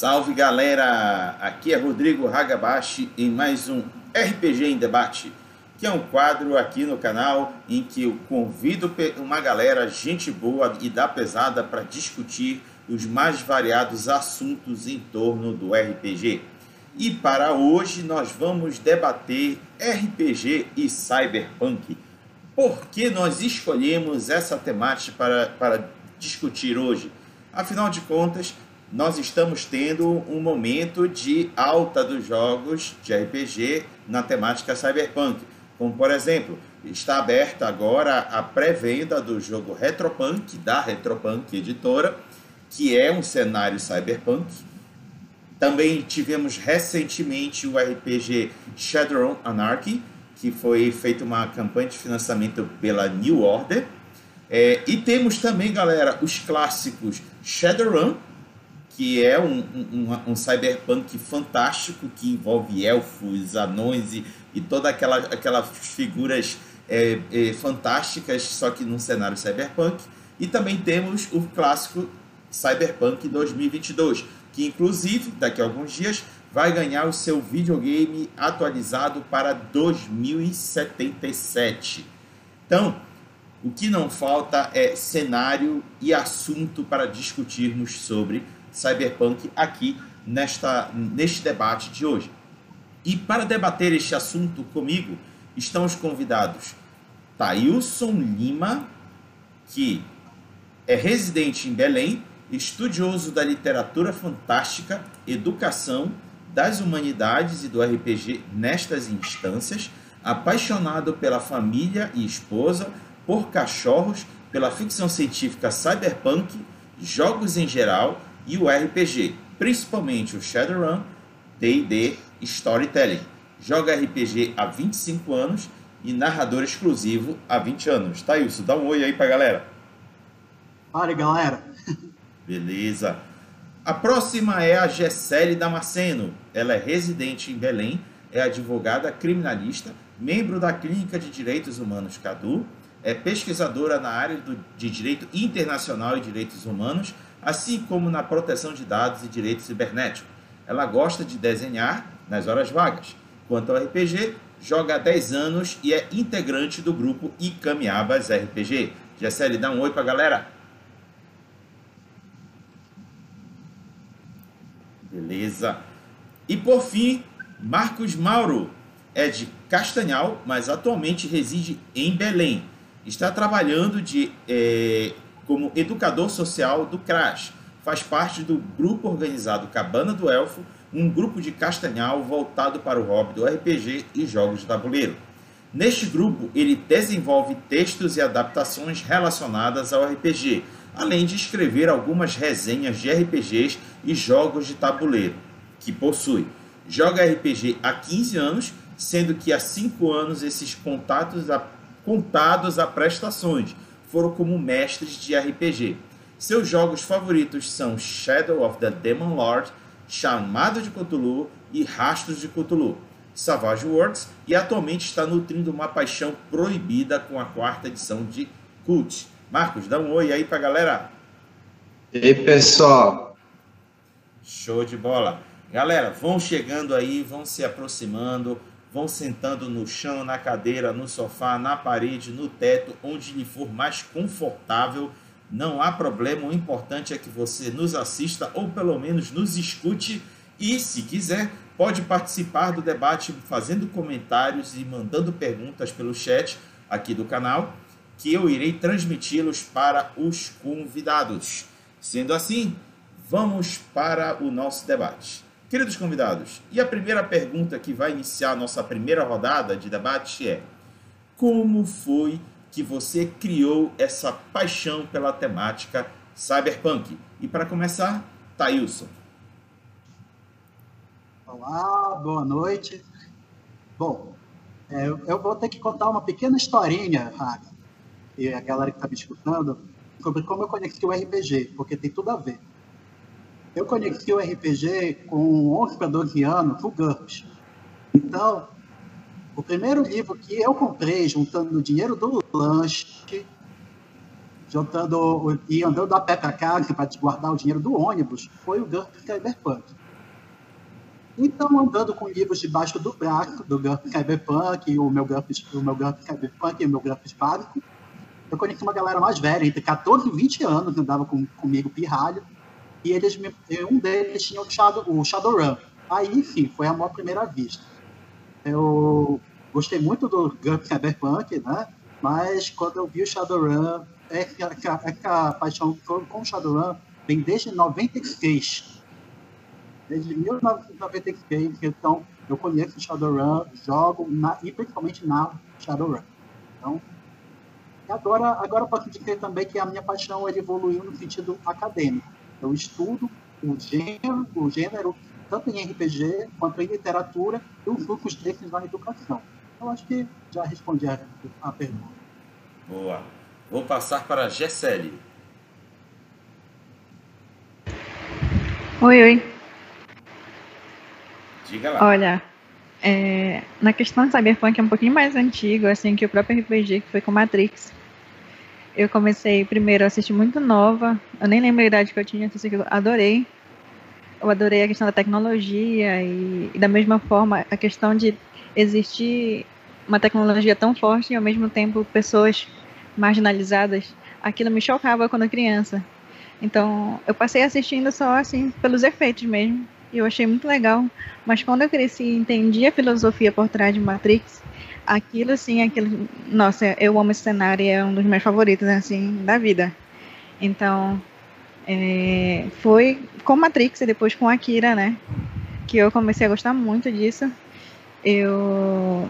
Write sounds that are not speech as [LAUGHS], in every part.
Salve galera! Aqui é Rodrigo Hagabashi em mais um RPG em Debate, que é um quadro aqui no canal em que eu convido uma galera, gente boa e da pesada para discutir os mais variados assuntos em torno do RPG. E para hoje nós vamos debater RPG e Cyberpunk. Por que nós escolhemos essa temática para, para discutir hoje? Afinal de contas, nós estamos tendo um momento de alta dos jogos de RPG na temática cyberpunk. Como, por exemplo, está aberta agora a pré-venda do jogo Retropunk, da Retropunk Editora, que é um cenário cyberpunk. Também tivemos recentemente o RPG Shadowrun Anarchy, que foi feita uma campanha de financiamento pela New Order. É, e temos também, galera, os clássicos Shadowrun, que é um, um, um, cyberpunk fantástico que envolve elfos, anões e, e todas aquela, aquelas figuras é, é, fantásticas, só que num cenário cyberpunk. E também temos o clássico Cyberpunk 2022, que inclusive daqui a alguns dias vai ganhar o seu videogame atualizado para 2077. Então, o que não falta é cenário e assunto para discutirmos sobre cyberpunk aqui nesta, neste debate de hoje. E para debater este assunto comigo estão os convidados Tailson Lima, que é residente em Belém, estudioso da literatura fantástica, educação, das humanidades e do RPG nestas instâncias, apaixonado pela família e esposa, por cachorros, pela ficção científica cyberpunk, jogos em geral e o RPG, principalmente o Shadowrun, D&D, Storytelling. Joga RPG há 25 anos e narrador exclusivo há 20 anos. Tá, isso? Dá um oi aí pra galera. Fala, galera. Beleza. A próxima é a Gessele Damasceno. Ela é residente em Belém, é advogada criminalista, membro da Clínica de Direitos Humanos CADU, é pesquisadora na área do, de Direito Internacional e Direitos Humanos, assim como na proteção de dados e direitos cibernéticos. Ela gosta de desenhar nas horas vagas. Quanto ao RPG, joga há 10 anos e é integrante do grupo Icamiabas RPG. Gessele, dá um oi pra galera. Beleza. E por fim, Marcos Mauro é de Castanhal, mas atualmente reside em Belém. Está trabalhando de eh, como educador social do CRAS. Faz parte do grupo organizado Cabana do Elfo, um grupo de Castanhal voltado para o hobby do RPG e jogos de tabuleiro. Neste grupo, ele desenvolve textos e adaptações relacionadas ao RPG, além de escrever algumas resenhas de RPGs e jogos de tabuleiro, que possui. Joga RPG há 15 anos, sendo que há 5 anos esses contatos a, contados a prestações, foram como mestres de RPG. Seus jogos favoritos são Shadow of the Demon Lord, Chamado de Cthulhu e Rastros de Cthulhu. Savage Worlds e atualmente está nutrindo uma paixão proibida com a quarta edição de Cult. Marcos, dá um oi aí pra galera. E aí, pessoal? Show de bola. Galera, vão chegando aí, vão se aproximando vão sentando no chão, na cadeira, no sofá, na parede, no teto, onde lhe for mais confortável. Não há problema, o importante é que você nos assista ou pelo menos nos escute e, se quiser, pode participar do debate fazendo comentários e mandando perguntas pelo chat aqui do canal, que eu irei transmiti-los para os convidados. Sendo assim, vamos para o nosso debate. Queridos convidados, e a primeira pergunta que vai iniciar nossa primeira rodada de debate é: como foi que você criou essa paixão pela temática cyberpunk? E para começar, Thailson. Olá, boa noite. Bom, é, eu vou ter que contar uma pequena historinha, Raga, e a galera que está me escutando, sobre como eu conheci o RPG, porque tem tudo a ver. Eu conheci o RPG com 11 para 12 anos, o GURPS. Então, o primeiro livro que eu comprei, juntando o dinheiro do lanche, juntando e andando a pé para casa para guardar o dinheiro do ônibus, foi o GURP Cyberpunk. Então, andando com livros debaixo do braço, do GURP Cyberpunk, o meu GURP, o meu GURP Cyberpunk e o meu GURP básico, eu conheci uma galera mais velha, entre 14 e 20 anos, andava com, comigo pirralho, e eles me, um deles tinha o, Shadow, o Shadowrun. Aí, sim, foi a maior primeira vista. Eu gostei muito do GURP [LAUGHS] Cyberpunk, né? Mas quando eu vi o Shadowrun, é que, é que, é que a paixão com o Shadowrun vem desde 96. Desde 1996, então eu conheço Shadowrun, jogo na, e principalmente na Shadowrun. Então, agora, agora posso dizer também que a minha paixão evoluiu no sentido acadêmico. Eu estudo o gênero, o gênero tanto em RPG quanto em literatura e os grupos desses na educação. Eu acho que já respondi a, a pergunta. Boa. Vou passar para a Gessele. Oi, oi. Diga lá. Olha, é, na questão do Cyberpunk é um pouquinho mais antigo, assim, que o próprio RPG, que foi com Matrix. Eu comecei primeiro a assistir muito nova, eu nem lembro a idade que eu tinha, eu adorei. Eu adorei a questão da tecnologia e, e da mesma forma a questão de existir uma tecnologia tão forte e ao mesmo tempo pessoas marginalizadas, aquilo me chocava quando criança. Então, eu passei assistindo só assim pelos efeitos mesmo, e eu achei muito legal. Mas quando eu cresci e entendi a filosofia por trás de Matrix, aquilo assim, aquilo, nossa, eu amo esse cenário, é um dos meus favoritos assim da vida. Então, é, foi com Matrix e depois com Akira, né, que eu comecei a gostar muito disso. Eu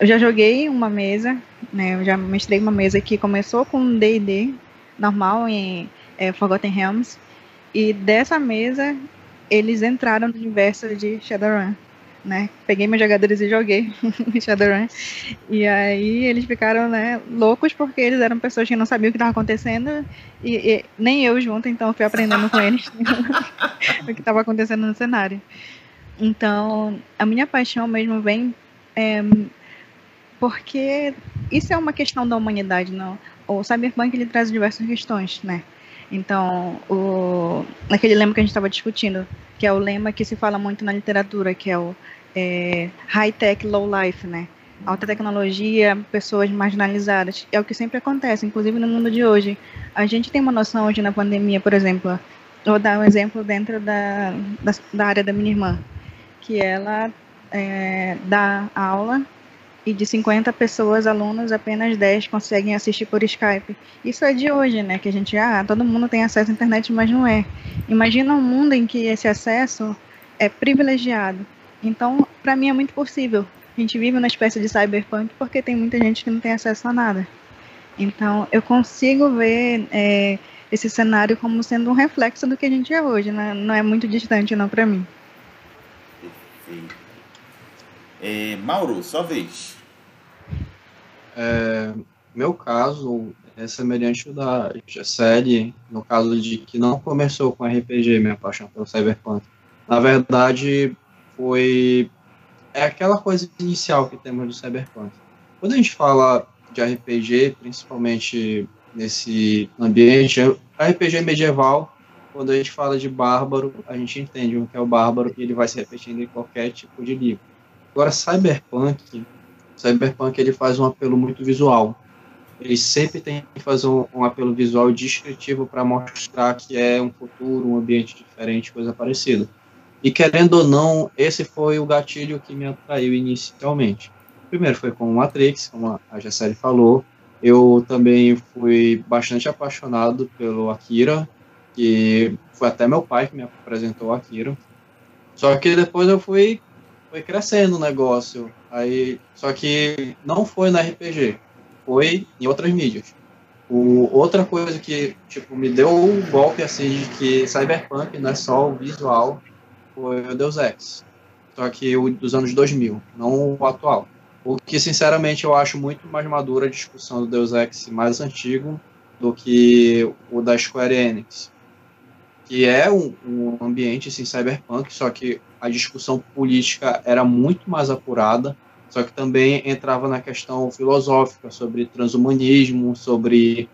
eu já joguei uma mesa, né? Eu já mestrei uma mesa que começou com D&D normal em é, Forgotten Realms e dessa mesa eles entraram no universo de Shadowrun, né? Peguei meus jogadores e joguei [LAUGHS] Shadowrun e aí eles ficaram, né, loucos porque eles eram pessoas que não sabiam o que estava acontecendo e, e, nem eu junto, então eu fui aprendendo com eles [LAUGHS] o que estava acontecendo no cenário. Então, a minha paixão mesmo vem é, porque isso é uma questão da humanidade, não? O cyberpunk ele traz diversas questões, né? Então, o, aquele lema que a gente estava discutindo, que é o lema que se fala muito na literatura, que é o é, high tech, low life, né? Alta tecnologia, pessoas marginalizadas. É o que sempre acontece, inclusive no mundo de hoje. A gente tem uma noção hoje na pandemia, por exemplo, vou dar um exemplo dentro da, da, da área da minha irmã, que ela é, dá aula e de 50 pessoas, alunos, apenas 10 conseguem assistir por Skype. Isso é de hoje, né? Que a gente, ah, todo mundo tem acesso à internet, mas não é. Imagina um mundo em que esse acesso é privilegiado. Então, para mim é muito possível. A gente vive uma espécie de cyberpunk porque tem muita gente que não tem acesso a nada. Então, eu consigo ver é, esse cenário como sendo um reflexo do que a gente é hoje, né? não é muito distante não para mim. Perfeito. É, Mauro, sua vez. É, meu caso é semelhante ao da série, no caso de que não começou com RPG, minha paixão pelo Cyberpunk. Na verdade, foi é aquela coisa inicial que temos do Cyberpunk. Quando a gente fala de RPG, principalmente nesse ambiente, RPG medieval, quando a gente fala de bárbaro, a gente entende o que é o bárbaro e ele vai se repetindo em qualquer tipo de livro. Agora, Cyberpunk, Cyberpunk ele faz um apelo muito visual. Ele sempre tem que fazer um, um apelo visual descritivo para mostrar que é um futuro, um ambiente diferente, coisa parecida. E querendo ou não, esse foi o gatilho que me atraiu inicialmente. Primeiro foi com o Matrix, como a Jessere falou. Eu também fui bastante apaixonado pelo Akira, que foi até meu pai que me apresentou Akira. Só que depois eu fui foi crescendo o negócio. Aí, só que não foi na RPG, foi em outras mídias. O, outra coisa que tipo me deu um golpe assim de que Cyberpunk não é só o visual, foi o Deus Ex. Só que o dos anos 2000, não o atual. O que sinceramente eu acho muito mais madura a discussão do Deus Ex mais antigo do que o da Square Enix. Que é um, um ambiente assim, cyberpunk, só que a discussão política era muito mais apurada, só que também entrava na questão filosófica sobre transhumanismo, sobre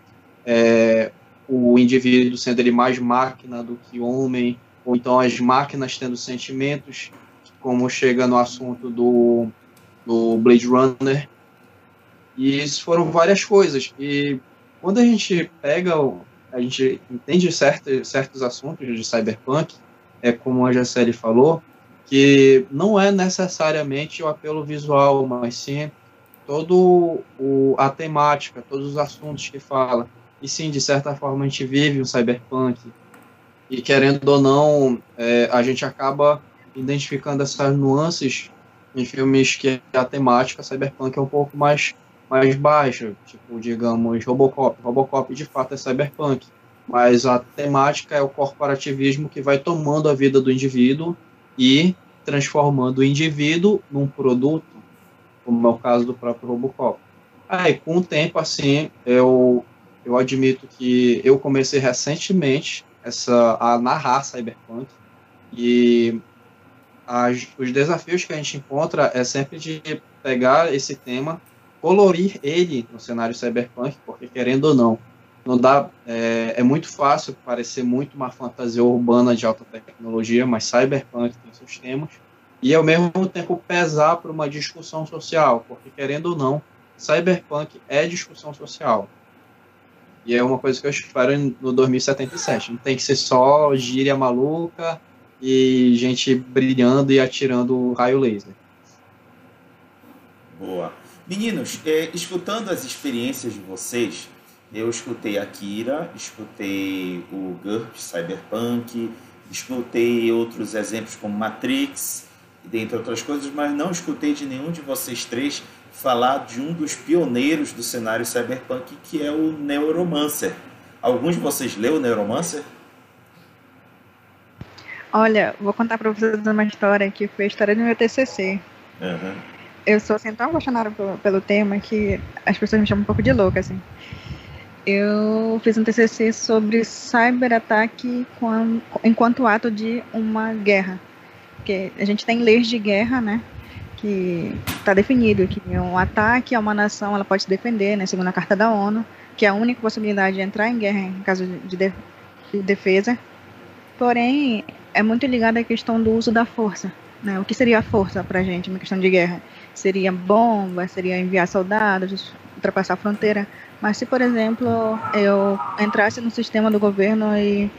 é, o indivíduo sendo ele mais máquina do que homem, ou então as máquinas tendo sentimentos, como chega no assunto do, do Blade Runner. E isso foram várias coisas. E quando a gente pega, a gente entende certos, certos assuntos de cyberpunk, é como a Jaceli falou, que não é necessariamente o apelo visual, mas sim todo o, a temática, todos os assuntos que fala. E sim, de certa forma, a gente vive um cyberpunk. E querendo ou não, é, a gente acaba identificando essas nuances em filmes que a temática cyberpunk é um pouco mais, mais baixa. Tipo, digamos, Robocop. Robocop, de fato, é cyberpunk. Mas a temática é o corporativismo que vai tomando a vida do indivíduo e transformando o indivíduo num produto, como é o caso do próprio Robocop. Aí, com o tempo, assim, eu, eu admito que eu comecei recentemente essa, a narrar Cyberpunk e as, os desafios que a gente encontra é sempre de pegar esse tema, colorir ele no cenário Cyberpunk, porque querendo ou não, não dá é, é, muito fácil parecer muito uma fantasia urbana de alta tecnologia, mas cyberpunk tem seus temas e ao mesmo tempo pesar para uma discussão social, porque querendo ou não, cyberpunk é discussão social. E é uma coisa que eu espero no 2077. Não tem que ser só gíria maluca e gente brilhando e atirando raio laser. Boa. Meninos, é, escutando as experiências de vocês, eu escutei Akira, escutei o GURPS Cyberpunk, escutei outros exemplos como Matrix, dentre outras coisas, mas não escutei de nenhum de vocês três falar de um dos pioneiros do cenário cyberpunk, que é o Neuromancer. Alguns de vocês leu o Neuromancer? Olha, vou contar para vocês uma história que foi a história do meu TCC. Uhum. Eu sou assim, tão apaixonada pelo, pelo tema que as pessoas me chamam um pouco de louca, assim eu fiz um TCC sobre cyberataque enquanto ato de uma guerra. Porque a gente tem leis de guerra, né? Que está definido que um ataque a uma nação ela pode se defender, né? Segundo a Carta da ONU, que é a única possibilidade de entrar em guerra em caso de, de defesa. Porém, é muito ligada à questão do uso da força. Né? O que seria a força para a gente, uma questão de guerra? Seria bomba? Seria enviar soldados, ultrapassar a fronteira? Mas se, por exemplo, eu entrasse no sistema do governo e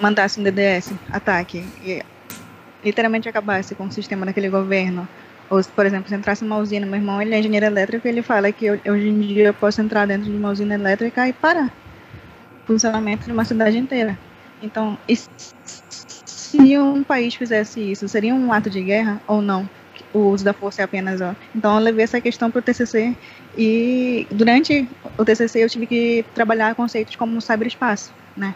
mandasse um DDS, ataque, e literalmente acabasse com o sistema daquele governo, ou se, por exemplo, se entrasse numa usina, meu irmão ele é engenheiro elétrico, ele fala que eu, hoje em dia eu posso entrar dentro de uma usina elétrica e parar o funcionamento de uma cidade inteira. Então, se um país fizesse isso, seria um ato de guerra ou não? o uso da força é apenas. Ó. Então, eu levei essa questão para o TCC e durante o TCC eu tive que trabalhar conceitos como cyberespaço, né?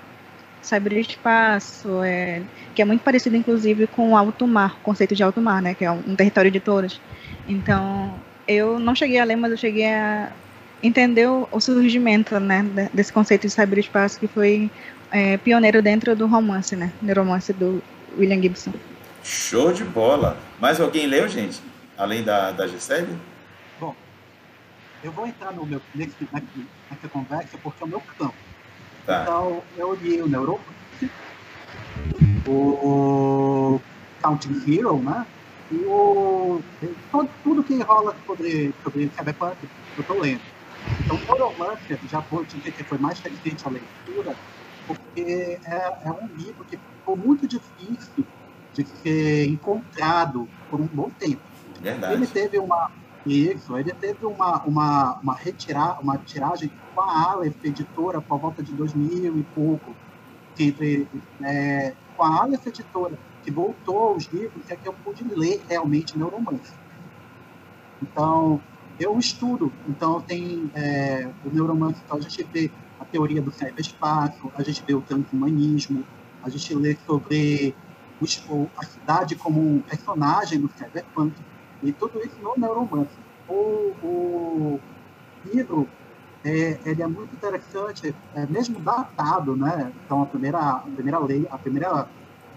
Cyberespaço, é, que é muito parecido, inclusive, com o alto mar, o conceito de alto mar, né? Que é um, um território de todos. Então, eu não cheguei a ler, mas eu cheguei a entender o, o surgimento, né? Desse conceito de cyberespaço que foi é, pioneiro dentro do romance, né? Do romance do William Gibson. Show de bola! Mais alguém leu, gente? Além da, da Gisele? Bom, eu vou entrar no meu, nesse, nessa conversa porque é o meu campo. Tá. Então, eu li o Neuropunk, o Counting Hero, né? E o, todo, tudo que rola sobre, sobre Cyberpunk, eu estou lendo. Então, Neuromancer já vou dizer que foi mais recente a leitura, porque é, é um livro que ficou muito difícil de ser encontrado por um bom tempo. Verdade. Ele teve uma isso, ele teve uma uma uma retirar uma tiragem com a Aleph editora por volta de 2000 e pouco, que é, com a Aleph editora que voltou aos livros que é que eu pude ler realmente meu romance. Então eu estudo, então tem é, o neuromance, então a gente vê a teoria do cyberespaço, a gente vê o transhumanismo, a gente lê sobre o, a cidade como um personagem do cyberpunk, e tudo isso no Neuromancer. O, o livro é, ele é muito interessante, é mesmo datado, né? Então a primeira, a primeira lei, a primeira,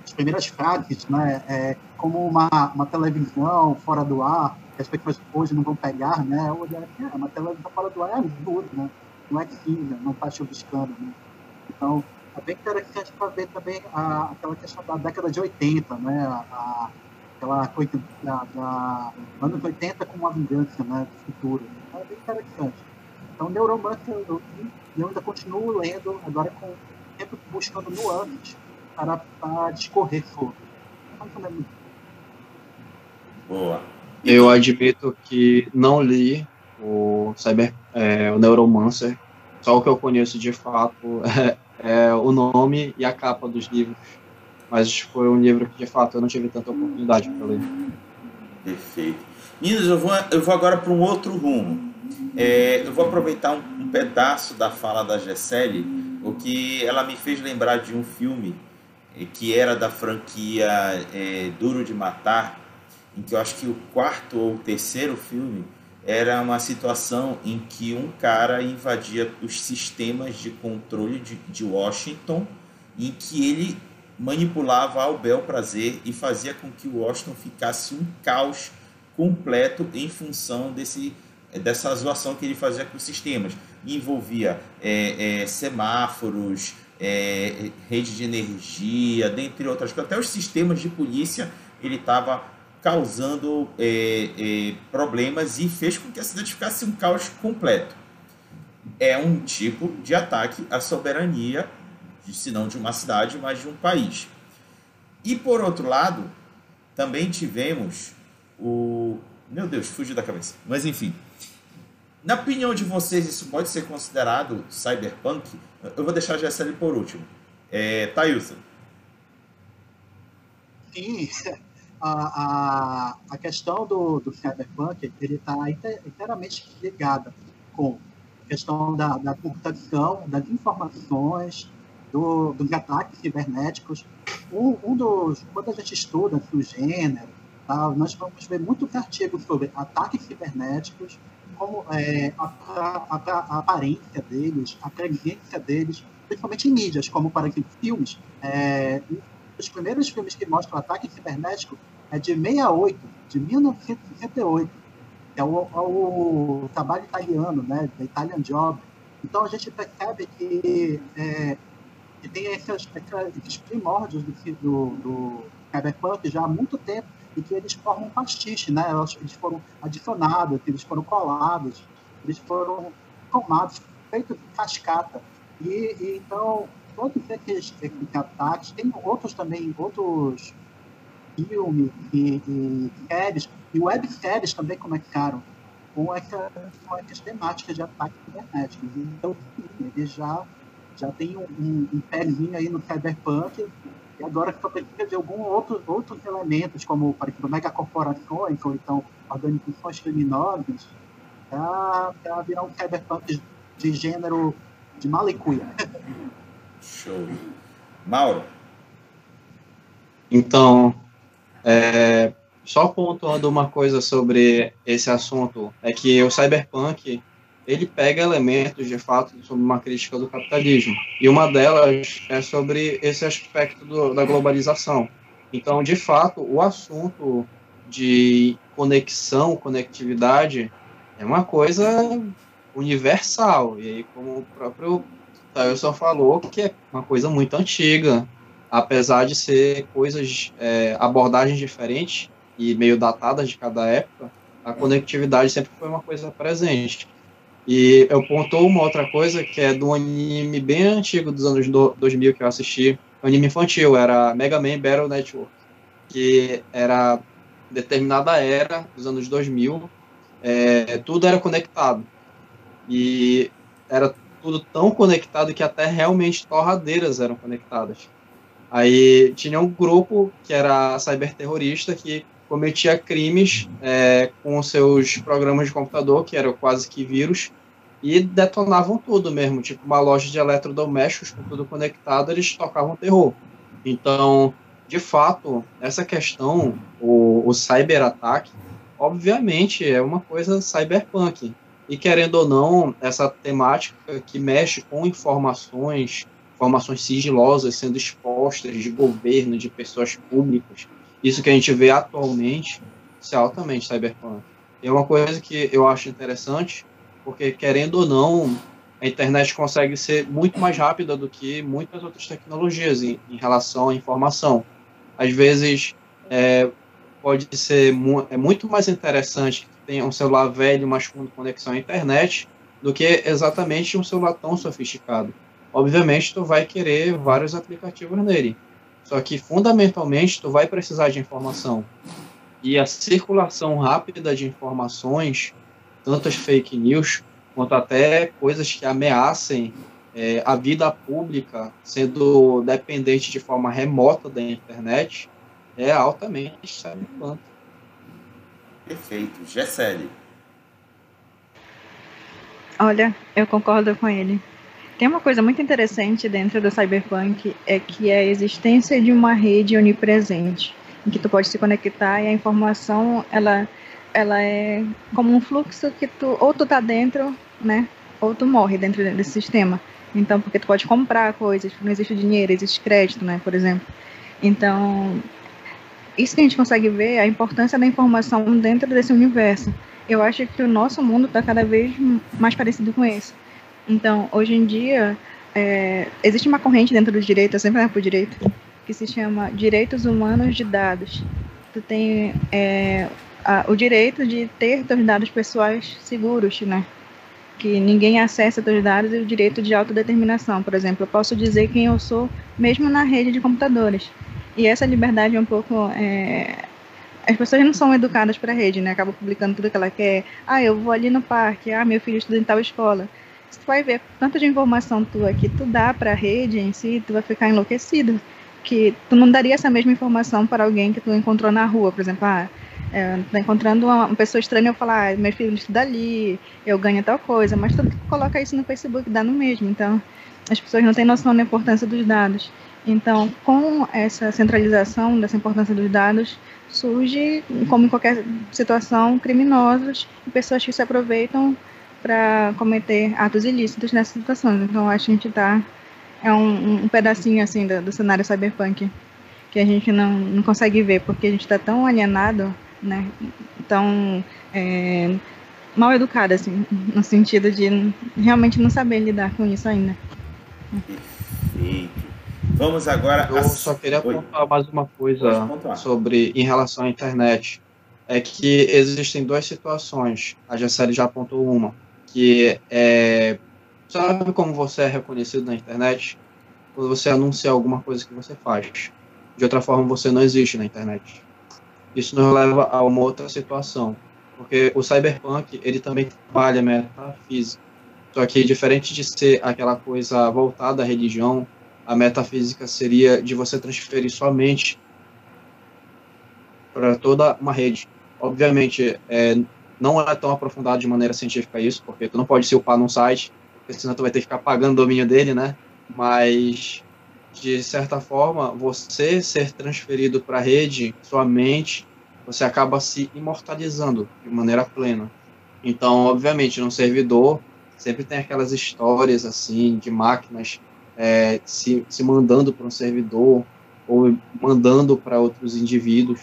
as primeiras frases, né? É como uma, uma televisão fora do ar, que as pessoas hoje não vão pegar, né? Olhar assim, é, uma televisão fora do ar é absurdo, né? não é filha, não está chuviscando. Né? Então, é bem interessante para ver também a, aquela questão da década de 80, né? A, aquela coisa da, da anos 80 com uma vingança né, do futuro. Então, é bem interessante. Então, Neuromancer, eu, eu ainda continuo lendo, agora com sempre buscando nuances para, para discorrer sobre. Boa. Eu admito que não li o Cyber, é, o Neuromancer. Só o que eu conheço de fato [LAUGHS] é, é, o nome e a capa dos livros. Mas foi um livro que de fato eu não tive tanta oportunidade para ler. Perfeito. Meninos, eu vou, eu vou agora para um outro rumo. É, eu vou aproveitar um, um, pedaço da fala da Gessele, o que ela me fez lembrar de um filme é, que era da franquia é, Duro de Matar, em que eu acho que o quarto ou o terceiro filme era uma situação em que um cara invadia os sistemas de controle de, de Washington, em que ele manipulava ao bel prazer e fazia com que Washington ficasse um caos completo em função desse, dessa zoação que ele fazia com os sistemas. envolvia é, é, semáforos, é, rede de energia, dentre outras coisas. Até os sistemas de polícia ele estava causando problemas e fez com que a cidade ficasse um caos completo. É um tipo de ataque à soberania, se não de uma cidade, mas de um país. E por outro lado, também tivemos o. Meu Deus, fugiu da cabeça. Mas enfim. Na opinião de vocês, isso pode ser considerado cyberpunk? Eu vou deixar a GSL por último. É, Thailson. Sim, [LAUGHS] a, a, a questão do, do cyberpunk está inteiramente ligada com a questão da, da computação, das informações, do, dos ataques cibernéticos. Um, um dos, quando a gente estuda o gênero, tá, nós vamos ver muitos artigos sobre ataques cibernéticos, como é, a, a, a, aparência deles, a presença deles, principalmente em mídias, como, por exemplo, filmes. É, os primeiros filmes que mostram ataque cibernético é de 68, de 1968. É o, é o trabalho italiano, né, da Italian Job. Então a gente percebe que, é, que tem esses, esses primórdios do, do, do cyberpunk já há muito tempo e que eles formam um pastiche, né? Eles foram adicionados, eles foram colados, eles foram tomados, feitos de cascata. E, e então todos esses, ataques, tem outros também, outros filmes e, e séries, e webséries também conectaram com, essa, com essas temáticas de ataques cibernéticos. Então, sim, eles já, já tem um, um, um pezinho aí no cyberpunk, e agora só precisa de alguns outro, outros elementos, como, por exemplo, megacorporações, ou então organizações criminosas, para virar um cyberpunk de gênero de malicuia. Show. Mauro? Então, é, só pontuando uma coisa sobre esse assunto, é que o cyberpunk ele pega elementos de fato sobre uma crítica do capitalismo e uma delas é sobre esse aspecto do, da globalização. Então, de fato, o assunto de conexão, conectividade é uma coisa universal e aí como o próprio Tailson falou que é uma coisa muito antiga, apesar de ser coisas, é, abordagens diferentes e meio datadas de cada época, a conectividade sempre foi uma coisa presente. E eu pontou uma outra coisa que é do anime bem antigo dos anos do, 2000 que eu assisti, anime infantil, era Mega Man Battle Network, que era determinada era dos anos 2000, é, tudo era conectado. E era tudo tão conectado que até realmente torradeiras eram conectadas. Aí tinha um grupo que era cyberterrorista que cometia crimes é, com seus programas de computador, que eram quase que vírus, e detonavam tudo mesmo, tipo uma loja de eletrodomésticos com tudo conectado, eles tocavam terror. Então, de fato, essa questão, o, o cyberataque, obviamente é uma coisa cyberpunk. E querendo ou não, essa temática que mexe com informações, informações sigilosas sendo expostas de governo, de pessoas públicas. Isso que a gente vê atualmente, isso é altamente cyberpunk. É uma coisa que eu acho interessante, porque querendo ou não, a internet consegue ser muito mais rápida do que muitas outras tecnologias em, em relação à informação. Às vezes, é, pode ser mu é muito mais interessante que tenha um celular velho, mas com conexão à internet, do que exatamente um celular tão sofisticado. Obviamente, tu vai querer vários aplicativos nele. Só que, fundamentalmente, tu vai precisar de informação. E a circulação rápida de informações, tantas fake news, quanto até coisas que ameacem é, a vida pública, sendo dependente de forma remota da internet, é altamente cyberpunk. Perfeito. Gessele. Olha, eu concordo com ele. Tem uma coisa muito interessante dentro do cyberpunk, é que é a existência de uma rede onipresente, em que tu pode se conectar e a informação, ela, ela é como um fluxo que tu, ou tu tá dentro, né, ou tu morre dentro desse sistema. Então, porque tu pode comprar coisas, não existe dinheiro, existe crédito, né, por exemplo. Então, isso que a gente consegue ver é a importância da informação dentro desse universo. Eu acho que o nosso mundo está cada vez mais parecido com esse. Então, hoje em dia, é, existe uma corrente dentro do direito, eu sempre para o direito, que se chama Direitos Humanos de Dados. Tu tem é, a, o direito de ter teus dados pessoais seguros, né? Que ninguém acessa teus dados e o direito de autodeterminação. Por exemplo, eu posso dizer quem eu sou mesmo na rede de computadores. E essa liberdade é um pouco. É... As pessoas não são educadas para a rede, né? Acabam publicando tudo que ela quer. Ah, eu vou ali no parque. Ah, meu filho estuda em tal escola. Você vai ver tanta de informação tua que tu dá para a rede em si, tu vai ficar enlouquecido. Que tu não daria essa mesma informação para alguém que tu encontrou na rua, por exemplo. Ah, é, tá encontrando uma, pessoa estranha, eu falar, ah, meu filho estuda ali, eu ganho tal coisa, mas tudo que coloca isso no Facebook dá no mesmo. Então, as pessoas não têm noção da importância dos dados. Então, com essa centralização dessa importância dos dados, surge, como em qualquer situação, criminosos e pessoas que se aproveitam para cometer atos ilícitos nessas situações. Então, acho que a gente está é um, um, pedacinho assim do, do, cenário cyberpunk que a gente não, não consegue ver porque a gente está tão alienado, né? Tão é, mal educado assim, no sentido de realmente não saber lidar com isso ainda. Perfeito. Vamos agora. Eu só queria apontar mais uma coisa sobre em relação à internet. É que existem duas situações. A Gessele já apontou uma, que é sabe como você é reconhecido na internet? Quando você anuncia alguma coisa que você faz. De outra forma, você não existe na internet. Isso nos leva a uma outra situação, porque o cyberpunk ele também trabalha metafísica. Só que diferente de ser aquela coisa voltada à religião, a metafísica seria de você transferir sua mente para toda uma rede. Obviamente, é, não é tão aprofundado de maneira científica isso, porque tu não pode se upar num site, senão tu vai ter que ficar pagando o domínio dele, né? Mas, de certa forma, você ser transferido para a rede, sua mente, você acaba se imortalizando de maneira plena. Então, obviamente, no servidor, sempre tem aquelas histórias, assim, de máquinas é, se, se mandando para um servidor ou mandando para outros indivíduos.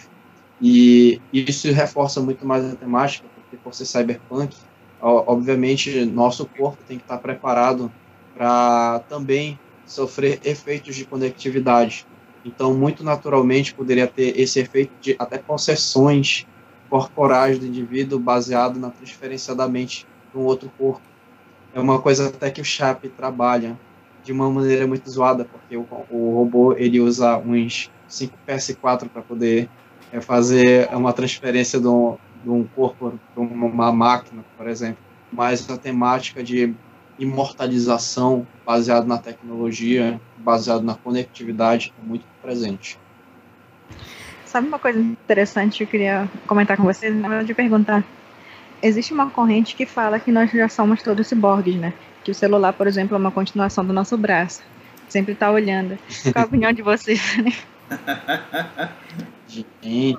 E isso reforça muito mais a temática, porque por ser cyberpunk, obviamente nosso corpo tem que estar preparado para também sofrer efeitos de conectividade. Então, muito naturalmente, poderia ter esse efeito de até possessões corporais do indivíduo baseado na transferência da mente para um outro corpo. É uma coisa até que o Chap trabalha, de uma maneira muito zoada, porque o, o robô ele usa uns 5 PS4 para poder é, fazer uma transferência de um, de um corpo para uma máquina, por exemplo. Mas a temática de imortalização baseado na tecnologia, baseado na conectividade, é muito presente. Sabe uma coisa interessante que eu queria comentar com vocês? Na verdade, perguntar. Existe uma corrente que fala que nós já somos todos ciborgues, né? que o celular, por exemplo, é uma continuação do nosso braço. Sempre está olhando. [LAUGHS] Qual a opinião de vocês? Né? Gente.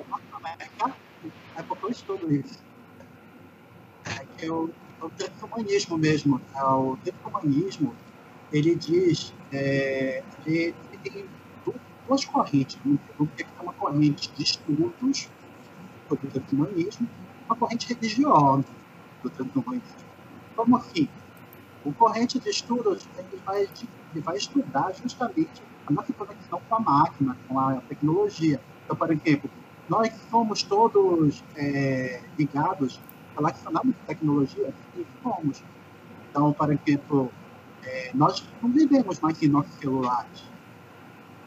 É porque eu estudo isso. É que o, o transhumanismo mesmo, é, o transhumanismo, ele diz, é, ele, ele tem duas correntes. Né? Tem uma corrente de estudos sobre o transhumanismo, uma corrente religiosa do transhumanismo. Como assim? O corrente de estudos ele vai, ele vai estudar justamente a nossa conexão com a máquina, com a tecnologia. Então, por exemplo, nós somos todos é, ligados, relacionados com tecnologia, e somos. Então, por exemplo, é, nós não vivemos mais em nossos celulares.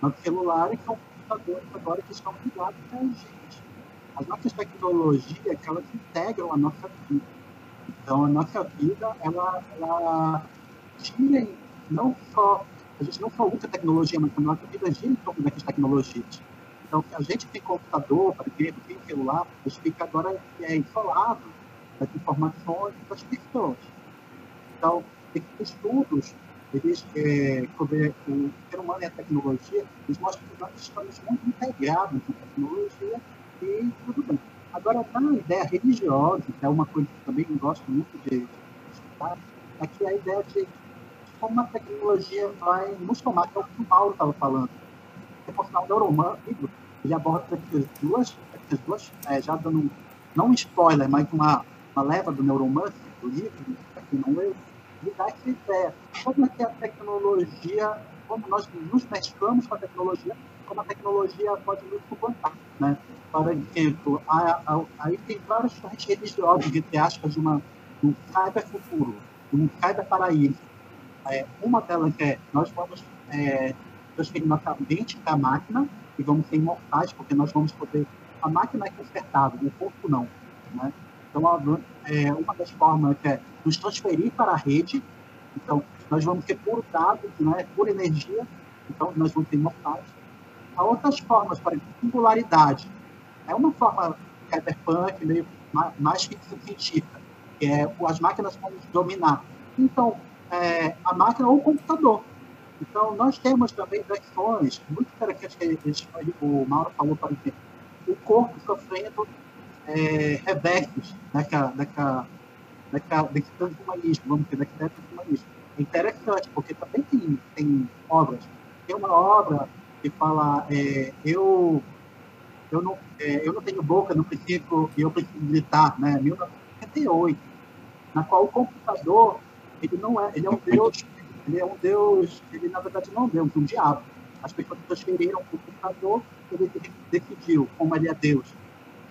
Nossos celulares são computadores agora que estão ligados a gente. As nossas tecnologias, elas integram a nossa vida. Então, a nossa vida, ela, ela gira não só, a gente não só usa tecnologia, mas a nossa vida gira em torno dessas tecnologias. Então, a gente tem computador, por exemplo, tem celular, a gente fica agora é, isolado das informações das pessoas. Então, estudos, eles, é, sobre o ser humano e a tecnologia, eles mostram que nós estamos muito integrados com a tecnologia e tudo bem. Agora, na ideia religiosa, que é uma coisa que também gosto muito de estudar, é que a ideia de como a tecnologia vai nos tomar, que é o que o Paulo estava falando. O neuromano, ele aborda essas duas, essas duas é, já dando, não um spoiler, mas uma, uma leva do neuromance, do livro, para quem não leu, ele dá essa ideia. Como é que a tecnologia, como nós nos mesclamos com a tecnologia, como a tecnologia pode nos suplantar, né? Por exemplo, aí tem várias correntes religiosas, entre aspas, de uma, um cyber futuro, um cyber paraíso. É, uma delas é, nós vamos é, transferir nossa mente para a máquina e vamos ser imortais, porque nós vamos poder... A máquina é consertável, o corpo não, né? Então, é, uma das formas é nos transferir para a rede. Então, nós vamos ter puro dados, né, pura energia. Então, nós vamos ser imortais. Há outras formas, para singularidade. É uma forma cyberpunk, meio mais ficção científica, que é as máquinas vão dominar. Então, é, a máquina ou o computador. Então, nós temos também versões muito interessantes que o Mauro falou, por exemplo, o corpo sofrendo é, reversos daquela, daquela, daquela, transhumanismo, vamos dizer, daquele transhumanismo. É interessante, porque também tem, tem obras. Tem uma obra que fala, é, eu, eu, não, é, eu não tenho boca, não preciso, eu preciso gritar, né? 1978, na qual o computador, ele não é, ele é um deus, ele é um deus, ele na verdade não é um deus, é um diabo. As pessoas transferiram o computador, ele decidiu, como ele é Deus,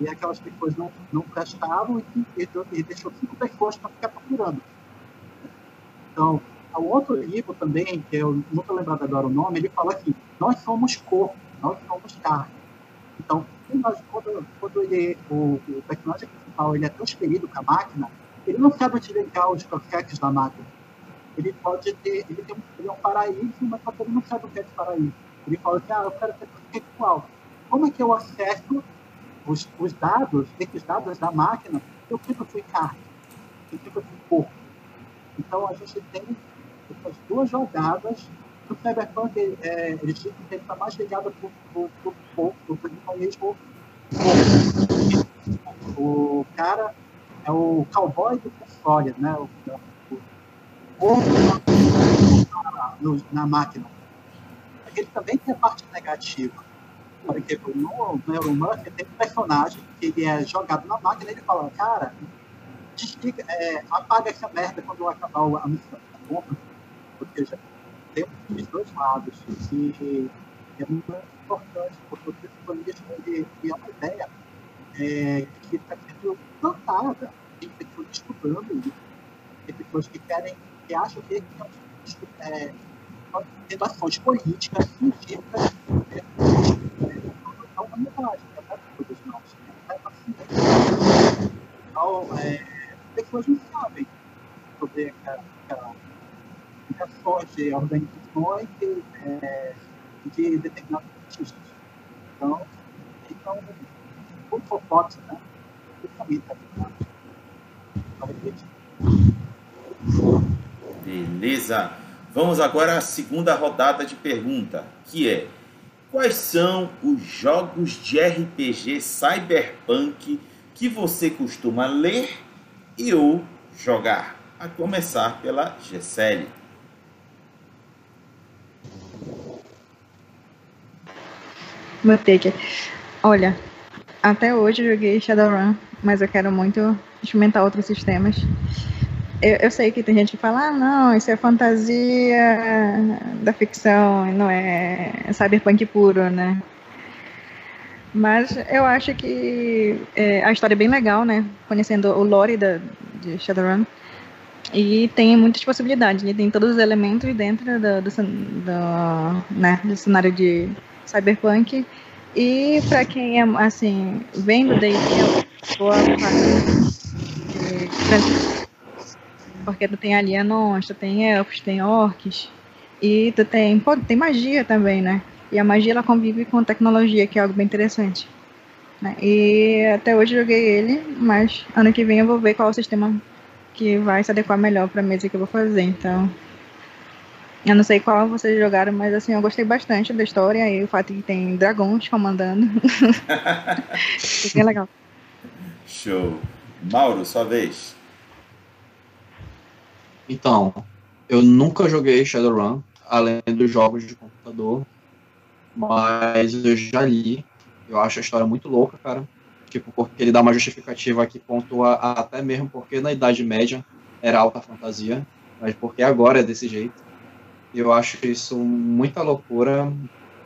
e aquelas pessoas não, não prestavam e, e, e deixou cinco pessoas para ficar procurando. Então, um outro livro também, que eu não estou lembrado agora o nome, ele fala assim, nós somos corpo, nós somos carne. Então, quando, quando ele, o, o personagem principal ele é transferido para a máquina, ele não sabe utilizar os processos da máquina. Ele pode ter, ele tem um, ele é um paraíso, mas só que ele não sabe o que é esse paraíso. Ele fala assim, ah, eu quero ser sexual. Como é que eu acesso os, os dados, dados da máquina, eu sempre fui carne, eu sempre fui corpo. Então, a gente tem essas duas jogadas. No Cyberpunk, é, que ele está mais ligado para o corpo, para o mesmo O cara é o cowboy do console, né? O, corpo na, na máquina. Ele também tem a parte negativa por exemplo, no Neuromancer tem um personagem que ele é jogado na máquina e ele fala, cara, desliga, é, apaga essa merda quando acabar a missão. Tá Porque já tem os dois lados. E é muito importante, porque o psicologista ele, ele é uma ideia é, que está sendo plantada. Tem pessoas estudando isso. Tem pessoas que querem, que acham que é, tendo ações políticas, científicas, a humanidade, todos nós. Então, é, pessoas não sabem sobre aquelas ações de organizações de, é, de determinados artistas. Então, então o fofote, né? Principalmente, Beleza. Vamos agora à segunda rodada de pergunta, que é quais são os jogos de RPG cyberpunk que você costuma ler e ou jogar? A começar pela. Meu take. Olha, até hoje eu joguei Shadowrun, mas eu quero muito experimentar outros sistemas. Eu, eu, sei que tem gente que fala, ah, não, isso é fantasia da ficção, não é cyberpunk puro, né? Mas eu acho que é, a história é bem legal, né? Conhecendo o lore da, de Shadowrun. E tem muitas possibilidades, né? tem todos os elementos dentro do, do, do, né, do cenário de cyberpunk. E para quem é, assim, vem do D&D, boa porque tu tem ali anões, tu tem elfos, tem orcs, e tu tem, pô, tem magia também, né? E a magia ela convive com tecnologia, que é algo bem interessante. Né? E até hoje joguei ele, mas ano que vem eu vou ver qual é o sistema que vai se adequar melhor para a mesa que eu vou fazer. Então, eu não sei qual vocês jogaram, mas assim, eu gostei bastante da história e o fato de que tem dragões comandando. [LAUGHS] Fiquei legal. Show. Mauro, sua vez. Então, eu nunca joguei Shadowrun, além dos jogos de computador, mas eu já li. Eu acho a história muito louca, cara. Tipo, porque ele dá uma justificativa que pontua até mesmo porque na Idade Média era alta fantasia, mas porque agora é desse jeito. Eu acho isso muita loucura,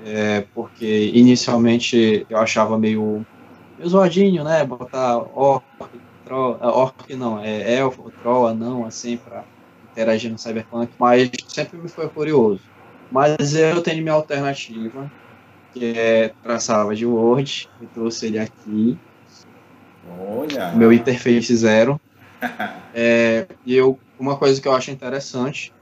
é, porque inicialmente eu achava meio, meio zoadinho, né? Botar orc, troll, orc não, é elfo, troll, anão, assim, pra interagir no Cyberpunk, mas sempre me foi curioso. Mas eu tenho minha alternativa, que é traçava de Word, eu trouxe ele aqui. Olha! Meu interface zero. [LAUGHS] é, e eu, uma coisa que eu acho interessante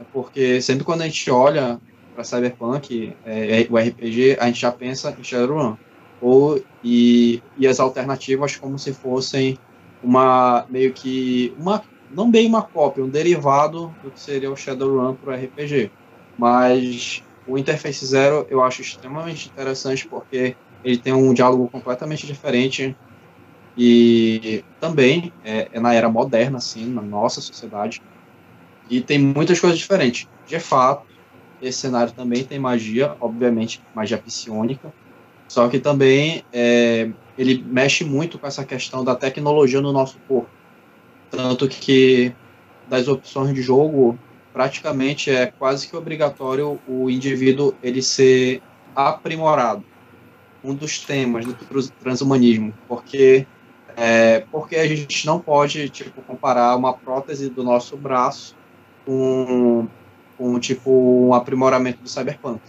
é porque sempre quando a gente olha para Cyberpunk, é, o RPG, a gente já pensa em Shadowrun. Ou, e, e as alternativas como se fossem uma meio que uma não bem uma cópia, um derivado do que seria o Shadowrun para o RPG. Mas o Interface Zero eu acho extremamente interessante porque ele tem um diálogo completamente diferente e também é, é na era moderna, assim, na nossa sociedade. E tem muitas coisas diferentes. De fato, esse cenário também tem magia, obviamente, magia psionica, só que também é, ele mexe muito com essa questão da tecnologia no nosso corpo. Tanto que das opções de jogo, praticamente é quase que obrigatório o indivíduo ele ser aprimorado. Um dos temas do transhumanismo, porque é, porque a gente não pode tipo comparar uma prótese do nosso braço com, com tipo um aprimoramento do cyberpunk.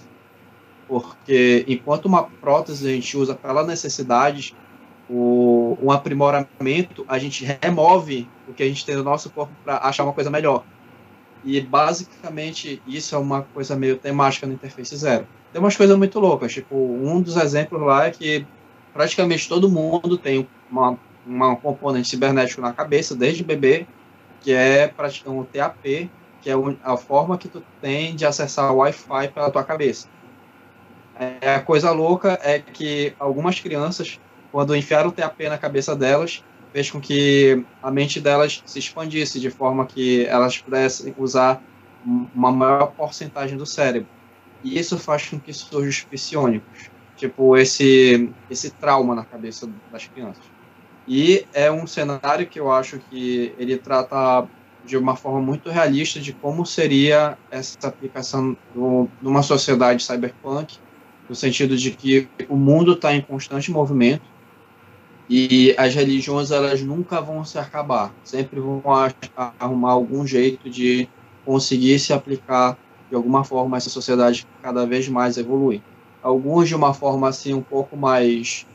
Porque enquanto uma prótese a gente usa pela necessidade, o, um aprimoramento, a gente remove o que a gente tem no nosso corpo para achar uma coisa melhor. E basicamente isso é uma coisa meio temática no Interface Zero. Tem umas coisas muito loucas, tipo, um dos exemplos lá é que praticamente todo mundo tem uma, uma componente cibernético na cabeça, desde bebê, que é um TAP, que é a forma que tu tem de acessar o Wi-Fi pela tua cabeça. É, a coisa louca é que algumas crianças quando enfiaram o TAP na cabeça delas, fez com que a mente delas se expandisse de forma que elas pudessem usar uma maior porcentagem do cérebro. E isso faz com que surjam os psionicos, tipo esse esse trauma na cabeça das crianças. E é um cenário que eu acho que ele trata de uma forma muito realista de como seria essa aplicação numa sociedade cyberpunk, no sentido de que o mundo está em constante movimento, e as religiões elas nunca vão se acabar, sempre vão arrumar algum jeito de conseguir se aplicar de alguma forma essa sociedade cada vez mais evolui. Alguns de uma forma assim um pouco mais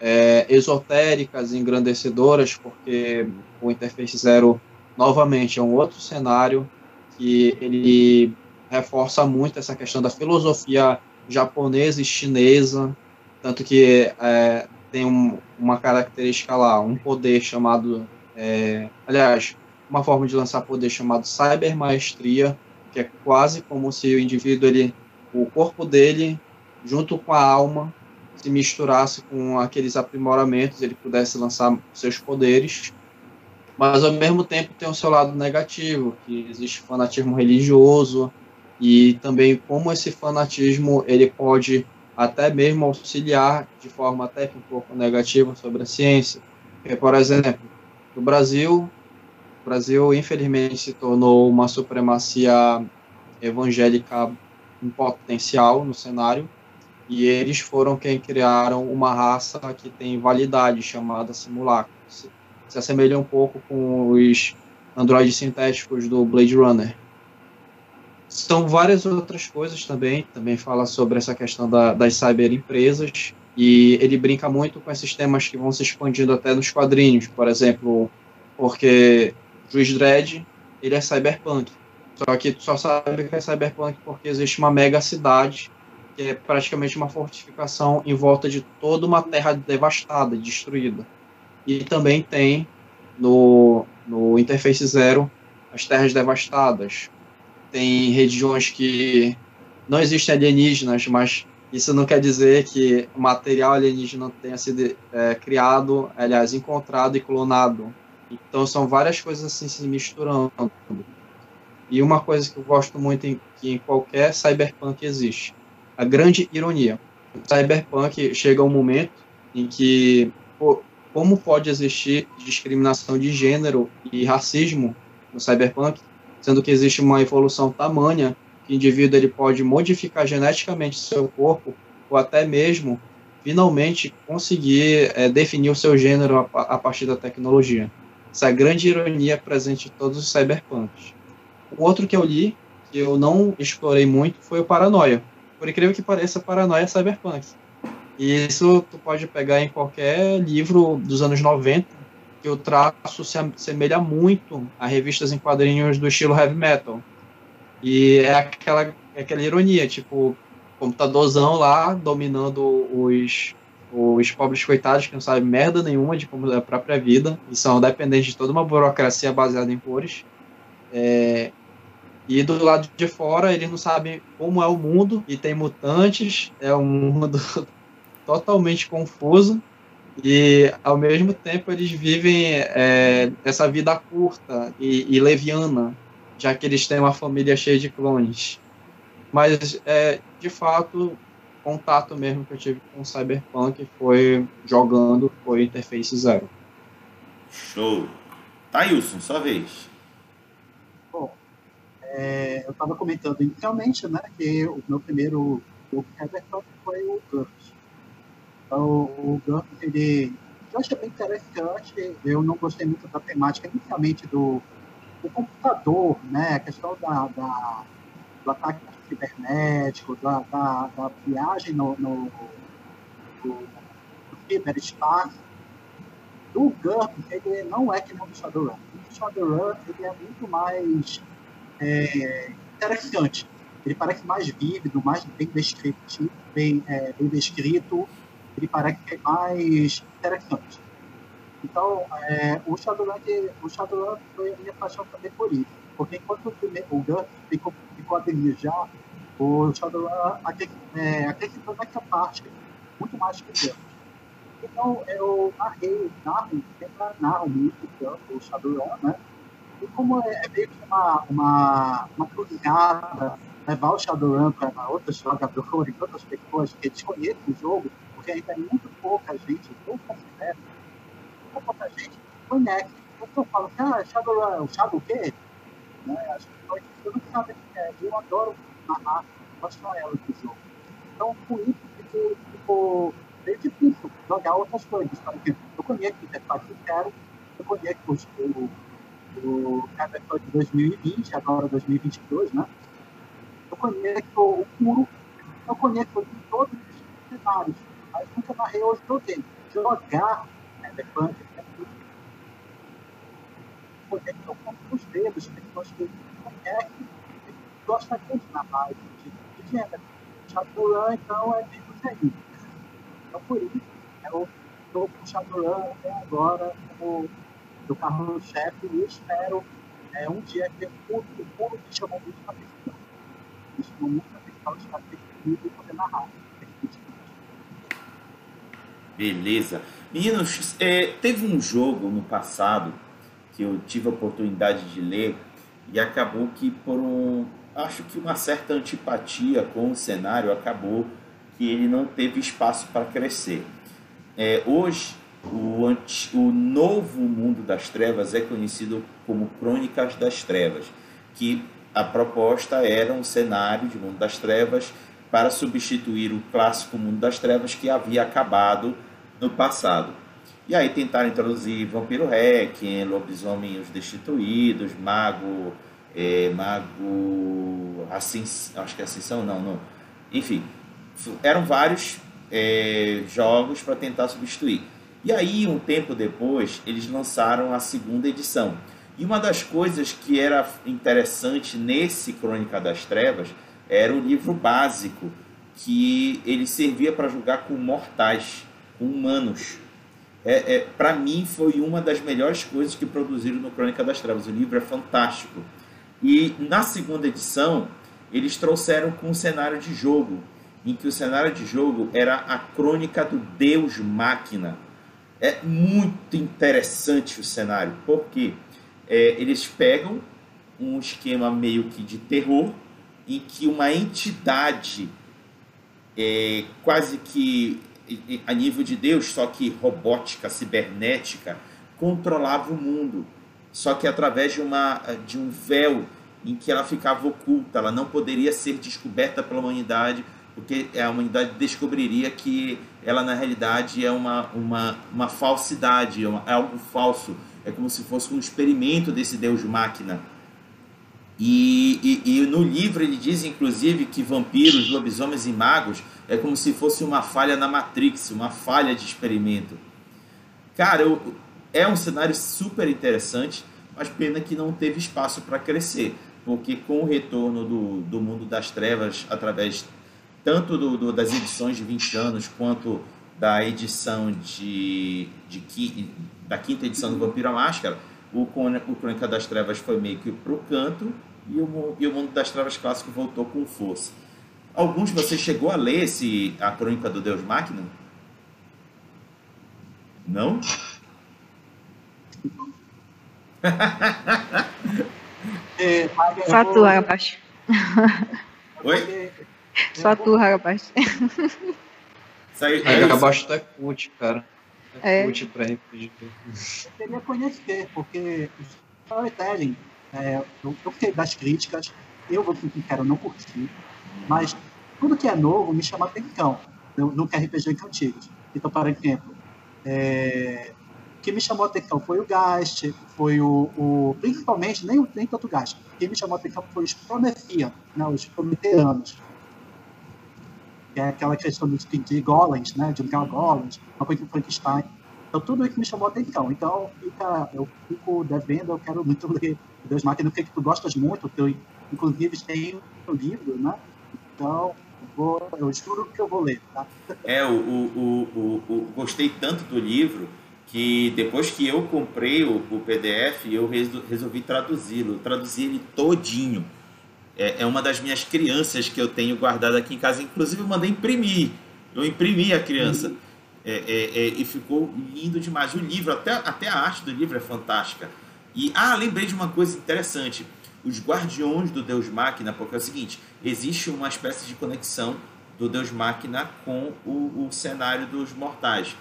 é, esotéricas, engrandecedoras, porque o Interface Zero novamente é um outro cenário que ele reforça muito essa questão da filosofia japonesa e chinesa, tanto que é, tem um, uma característica lá, um poder chamado, é, aliás, uma forma de lançar poder chamado cyber maestria, que é quase como se o indivíduo, ele, o corpo dele, junto com a alma, se misturasse com aqueles aprimoramentos, ele pudesse lançar seus poderes, mas ao mesmo tempo tem o seu lado negativo, que existe fanatismo religioso e também como esse fanatismo ele pode até mesmo auxiliar de forma até um pouco negativa sobre a ciência. Porque, por exemplo, no Brasil, Brasil, infelizmente, se tornou uma supremacia evangélica em potencial no cenário, e eles foram quem criaram uma raça que tem validade, chamada simulacro. Se, se assemelha um pouco com os androides sintéticos do Blade Runner. São várias outras coisas também, também fala sobre essa questão da, das cyberempresas, e ele brinca muito com esses temas que vão se expandindo até nos quadrinhos, por exemplo, porque Juiz Dredd, ele é cyberpunk, só que tu só sabe que é cyberpunk porque existe uma mega cidade que é praticamente uma fortificação em volta de toda uma terra devastada, destruída. E também tem no, no Interface Zero as terras devastadas. Tem regiões que não existem alienígenas, mas isso não quer dizer que material alienígena tenha sido é, criado, aliás, encontrado e clonado. Então são várias coisas assim se misturando. E uma coisa que eu gosto muito em, que em qualquer cyberpunk existe, a grande ironia. O cyberpunk chega um momento em que pô, como pode existir discriminação de gênero e racismo no cyberpunk, sendo que existe uma evolução tamanha que o indivíduo ele pode modificar geneticamente seu corpo ou até mesmo finalmente conseguir é, definir o seu gênero a, a, partir da tecnologia. Essa grande ironia é presente em todos os cyberpunks. O outro que eu li, que eu não explorei muito, foi o Paranoia. Por incrível que pareça, Paranoia é cyberpunk. E isso tu pode pegar em qualquer livro dos anos 90, que o traço se assemelha muito a revistas em quadrinhos do estilo heavy metal. E é aquela, é aquela ironia, tipo, computadorzão lá dominando os, os pobres coitados que não sabem merda nenhuma de como é a própria vida e são dependentes de toda uma burocracia baseada em cores. É, e do lado de fora, eles não sabem como é o mundo, e tem mutantes, é um mundo [LAUGHS] totalmente confuso, e ao mesmo tempo eles vivem é, essa vida curta e, e, leviana, já que eles têm uma família cheia de clones. Mas, é, de fato, contato mesmo que eu tive com o Cyberpunk foi jogando, foi Interface Zero. Show! Tailson, sua vez. É, eu estava comentando inicialmente né, que o meu primeiro jogo Everton foi o GURPS. Então, o GURPS, ele, eu achei bem interessante, eu não gostei muito da temática inicialmente do, do computador, né, a questão da, da do ataque cibernético, da, da, da viagem no, no, no, no ciberespaço. O GURPS, ele não é que nem o Shadowrun. O Shadowrun, ele é muito mais é, interessante. Ele parece mais vívido, mais bem descrito, bem, é, bem descrito, ele parece é mais interessante. Então, é, o Shadowrun, o Shadowrun foi a minha paixão também por isso. Porque enquanto o, primeiro, o Gun ficou, ficou a desejar, o Shadowrun é, acrescentou nessa parte muito mais que o Gun. Então, eu narrei, narro, sempre narro muito o Shadowrun, né? E como é, é meio que uma, uma, uma cruzada levar o Shadowrun para outros jogadores, [LAUGHS] outras pessoas que desconhecem o jogo, porque ainda é muito pouca gente, eu considero, muito pouca gente conhece. Eu falo assim, ah, Shadowrun, o Shadow o quê? Né? As pessoas não sabem o que é. Eu adoro narrar, mostrar elas do jogo. Então, por isso, ficou, ficou difícil jogar outras coisas. Por eu conheço o Interface Zero, eu conheço o do Cyberpunk de 2020, agora 2022, né? Eu conheço o puro, eu conheço todos os cenários, mas nunca narrei hoje joguei. Jogar Cyberpunk é muito poder que eu conto os dedos, pessoas que conhecem, que gostam de narrar de, de gênero. Shadowrun, então, é menos aí. Então, por isso, eu estou com Shadowrun até agora como do carro-chefe e espero é, um dia que o mundo me chamou muito para atenção. Me chamou muito para atenção de estar percebido e poder narrar. Beleza. Meninos, é, teve um jogo no passado que eu tive a oportunidade de ler e acabou que por um, acho que uma certa antipatia com o cenário acabou que ele não teve espaço para crescer. É, hoje O, anti, o novo mundo das trevas é conhecido como Crônicas das Trevas, que a proposta era um cenário de mundo das trevas para substituir o clássico mundo das trevas que havia acabado no passado. E aí tentaram introduzir Vampiro Requiem, Lobisomem os Destituídos, Mago, é, Mago, assim, acho que é Ascensão, não, não. Enfim, eram vários é, jogos para tentar substituir. E aí, um tempo depois, eles lançaram a segunda edição. E uma das coisas que era interessante nesse Crônica das Trevas era o livro básico, que ele servia para jogar com mortais, humanos. É, é para mim, foi uma das melhores coisas que produziram no Crônica das Trevas. O livro é fantástico. E na segunda edição, eles trouxeram com um cenário de jogo, em que o cenário de jogo era a crônica do Deus Máquina. É muito interessante o cenário, porque é, eles pegam um esquema meio que de terror, em que uma entidade é, quase que a nível de Deus, só que robótica, cibernética, controlava o mundo, só que através de, uma, de um véu em que ela ficava oculta, ela não poderia ser descoberta pela humanidade, porque a humanidade descobriria que ela na realidade é uma, uma, uma falsidade, é, uma, é algo falso, é como se fosse um experimento desse Deus máquina. E, e, e, no livro ele diz, inclusive, que vampiros, lobisomens e magos é como se fosse uma falha na Matrix, uma falha de experimento. Cara, eu, é um cenário super interessante, mas pena que não teve espaço para crescer, porque com o retorno do, do mundo das trevas, através tanto do, do, das edições de 20 anos, quanto da edição de, de, da quinta edição do Vampiro à Máscara, o, o Crônica das Trevas foi meio que pro canto e o, e o Mundo das Trevas clássico voltou com força. Alguns de vocês chegou a ler esse, a Crônica do Deus Máquina? Não? [LAUGHS] é, Só tu, rapaz. Oi? Só tu, rapaz. Saiu, é, abaixo é cult, cara. É, é. cult pra RPG. Eu queria conhecer, porque storytelling é, eu, eu fiquei das críticas, eu vou ser sincero, não curti, mas tudo que é novo me chama atenção no, no RPG antigos. Então, por exemplo, é, o que me chamou atenção foi o Gast, foi o, o principalmente, nem, nem tanto o Gast, o que me chamou atenção foi os Promethea, né, os Prometeanos, que é aquela questão de, de golems, né, de um golems, uma coisa do Frankenstein. Então, tudo isso me chamou atenção. Então, fica, eu fico devendo, eu quero muito [LAUGHS] ler Deus Máquina, porque tu gostas muito, teu, inclusive tem um livro, né? Então, vou, eu juro que eu vou ler, tá? É, o, o, o, o, gostei tanto do livro que depois que eu comprei o, o PDF, eu resolvi traduzi-lo, traduzi ele todinho. É, é uma das minhas crianças que eu tenho guardado aqui em casa, inclusive eu mandei imprimir, eu imprimi a criança. Uhum. É, é, é, e ficou lindo demais. O livro, até, até a arte do livro é fantástica. E, ah, lembrei de uma coisa interessante. Os guardiões do Deus Máquina, porque é o seguinte, existe uma espécie de conexão do Deus Máquina com o, o cenário dos mortais,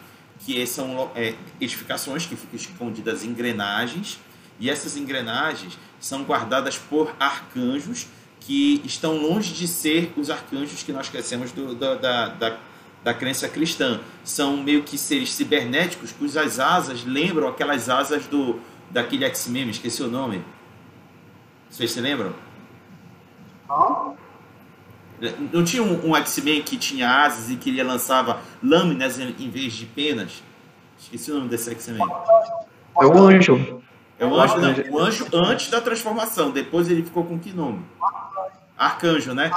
que são é, edificações que ficam escondidas em engrenagens, e essas engrenagens são guardadas por arcanjos que estão longe de ser os arcanjos que nós conhecemos do, do, da, da, da crença cristã. São meio que seres cibernéticos cujas asas lembram aquelas asas do, daquele X-Men, esqueci o nome. Vocês se lembram? Não tinha um, um X-Men que tinha asas e que ele lançava lâminas em vez de penas? Esqueci o nome desse X-Men. É o anjo. É o anjo, não. O anjo antes da transformação. Depois ele ficou com que nome? Arcanjo, né?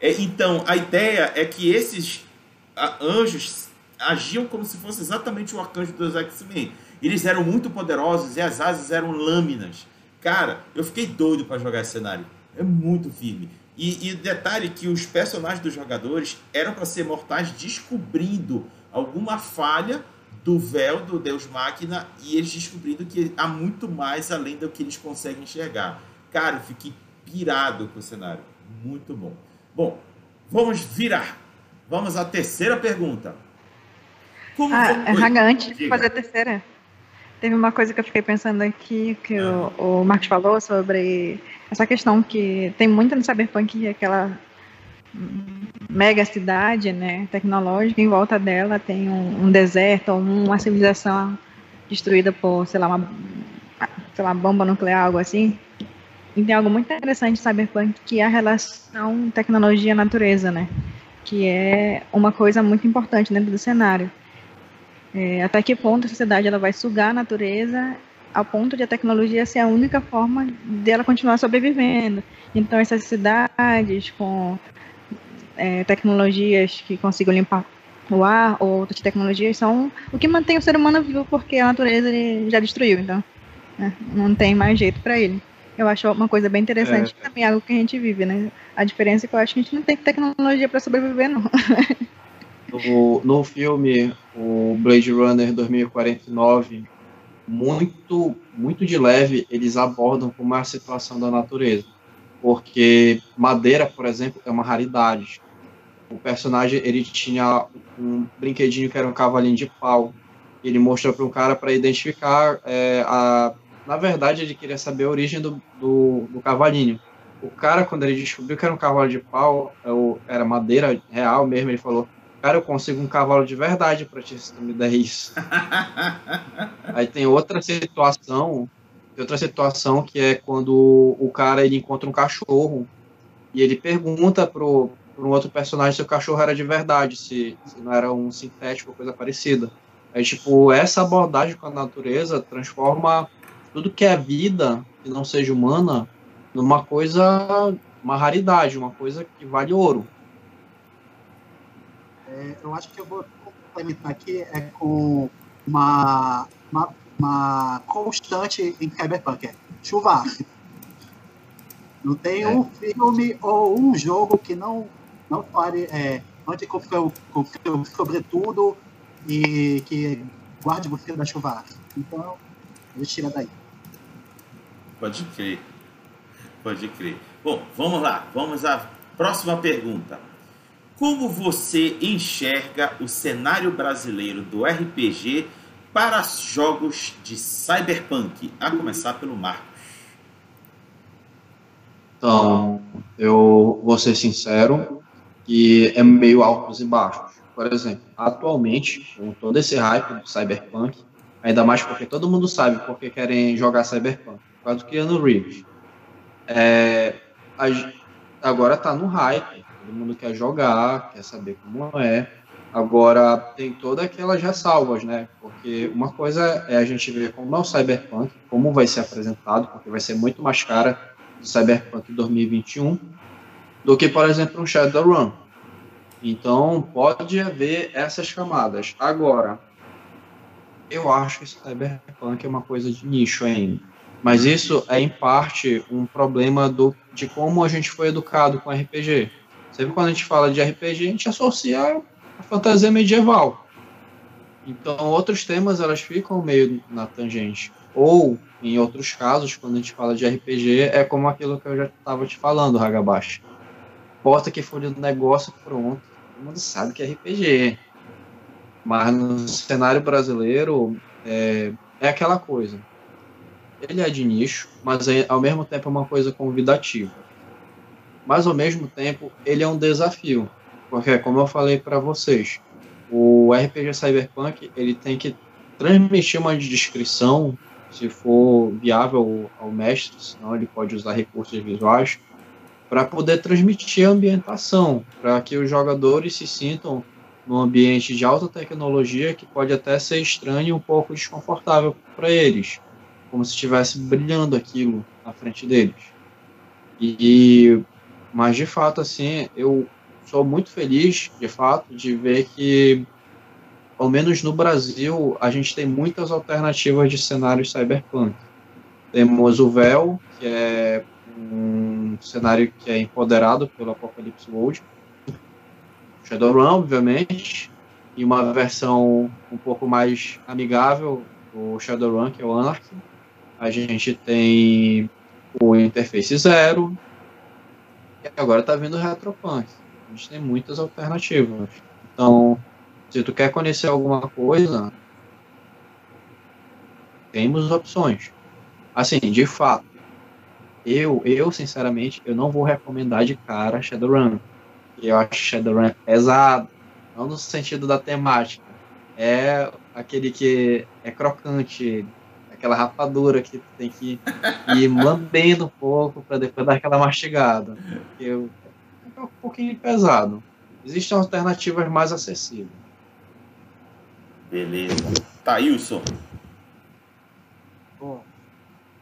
É, então, a ideia é que esses anjos agiam como se fosse exatamente o arcanjo dos X-Men. Eles eram muito poderosos e as asas eram lâminas. Cara, eu fiquei doido para jogar esse cenário. É muito firme. E, e detalhe que os personagens dos jogadores eram para ser mortais descobrindo alguma falha do véu do Deus Máquina e eles descobrindo que há muito mais além do que eles conseguem enxergar. Cara, eu fiquei pirado com o cenário. Muito bom. Bom, vamos virar. Vamos à terceira pergunta. Como ah, Raga, antes de fazer a terceira, teve uma coisa que eu fiquei pensando aqui, que o, o Marcos falou sobre essa questão que tem muito no Cyberpunk, é aquela mega cidade, né, tecnológica, em volta dela tem um, um deserto ou uma civilização destruída por, sei lá, uma, sei lá, bomba nuclear, algo assim. E tem algo muito interessante em Cyberpunk, que é a relação tecnologia-natureza, né? Que é uma coisa muito importante dentro do cenário. É, até que ponto a sociedade ela vai sugar a natureza ao ponto de a tecnologia ser a única forma dela continuar sobrevivendo. Então, essas cidades com é, tecnologias que consigam limpar o ar ou outras tecnologias são o que mantém o ser humano vivo, porque a natureza já destruiu, então né, não tem mais jeito para ele. Eu acho uma coisa bem interessante, é. também algo que a gente vive, né? A diferença é que eu acho que a gente não tem tecnologia para sobreviver, não. [LAUGHS] No, no filme, o Blade Runner 2049, muito, muito de leve, eles abordam como é a situação da natureza. Porque madeira, por exemplo, é uma raridade. O personagem, ele tinha um brinquedinho que era um cavalinho de pau. Ele mostrou para um cara para identificar é, a... Na verdade, ele queria saber a origem do, do, do cavalinho. O cara, quando ele descobriu que era um cavalo de pau, é era madeira real mesmo, ele falou: Cara, eu consigo um cavalo de verdade pra ti, se tu me der isso. [LAUGHS] Aí tem outra situação, tem outra situação que é quando o cara ele encontra um cachorro e ele pergunta pro, pro um outro personagem se o cachorro era de verdade, se, se não era um sintético ou coisa parecida. Aí, tipo, essa abordagem com a natureza transforma tudo que é vida, que não seja humana, numa coisa, uma raridade, uma coisa que vale ouro. É, eu acho que eu vou complementar aqui é com uma, uma, uma constante em Cyberpunk, é chuva Não tem é. um filme ou um jogo que não, não fale é, sobretudo e que guarde você da chuva Então, a gente tira daí. Pode crer. Pode crer. Bom, vamos lá. Vamos à próxima pergunta. Como você enxerga o cenário brasileiro do RPG para jogos de cyberpunk? A começar pelo Marcos. Então, eu vou ser sincero que é meio altos e baixos. Por exemplo, atualmente, com todo esse hype do cyberpunk, ainda mais porque todo mundo sabe porque querem jogar cyberpunk, por causa do Keanu Reeves. É, agora está no hype todo mundo quer jogar, quer saber como é. Agora, tem todas aquelas ressalvas, né? Porque uma coisa é a gente ver como é o Cyberpunk, como vai ser apresentado, porque vai ser muito mais cara do Cyberpunk 2021 do que, por exemplo, um Shadowrun. Então, pode haver essas camadas. Agora, eu acho que Cyberpunk é uma coisa de nicho ainda. Mas isso é, em parte, um problema do, de como a gente foi educado com RPG. Sempre quando a gente fala de RPG, a gente associa a fantasia medieval. Então, outros temas elas ficam meio na tangente. Ou, em outros casos, quando a gente fala de RPG, é como aquilo que eu já estava te falando, Hagabashi. Porta que for do negócio, pronto. Todo mundo sabe que é RPG. Mas no cenário brasileiro, é, é aquela coisa. Ele é de nicho, mas é, ao mesmo tempo é uma coisa convidativa mas ao mesmo tempo ele é um desafio, porque como eu falei para vocês, o RPG Cyberpunk ele tem que transmitir uma descrição, se for viável ao mestre, senão ele pode usar recursos visuais para poder transmitir a ambientação, para que os jogadores se sintam num ambiente de alta tecnologia que pode até ser estranho e um pouco desconfortável para eles, como se estivesse brilhando aquilo na frente deles. E mas de fato, assim, eu sou muito feliz, de fato, de ver que, ao menos no Brasil, a gente tem muitas alternativas de cenários cyberpunk. Temos o Véu, que é um cenário que é empoderado pelo Apocalypse World. Shadowrun, obviamente, e uma versão um pouco mais amigável do Shadowrun, que é o Anarchy. A gente tem o Interface Zero, e agora está vindo o Retropunk. A gente tem muitas alternativas. Então, Se tu quer conhecer alguma coisa, temos opções. Assim, de fato, eu, eu sinceramente, eu não vou recomendar de cara Shadowrun. Eu acho Shadowrun pesado, não no sentido da temática. É aquele que é crocante, aquela rapadura que tem que ir [LAUGHS] lambendo um pouco para depois dar aquela mastigada. Eu, é um pouquinho pesado. Existem alternativas mais acessíveis. Beleza. Thailson. Bom,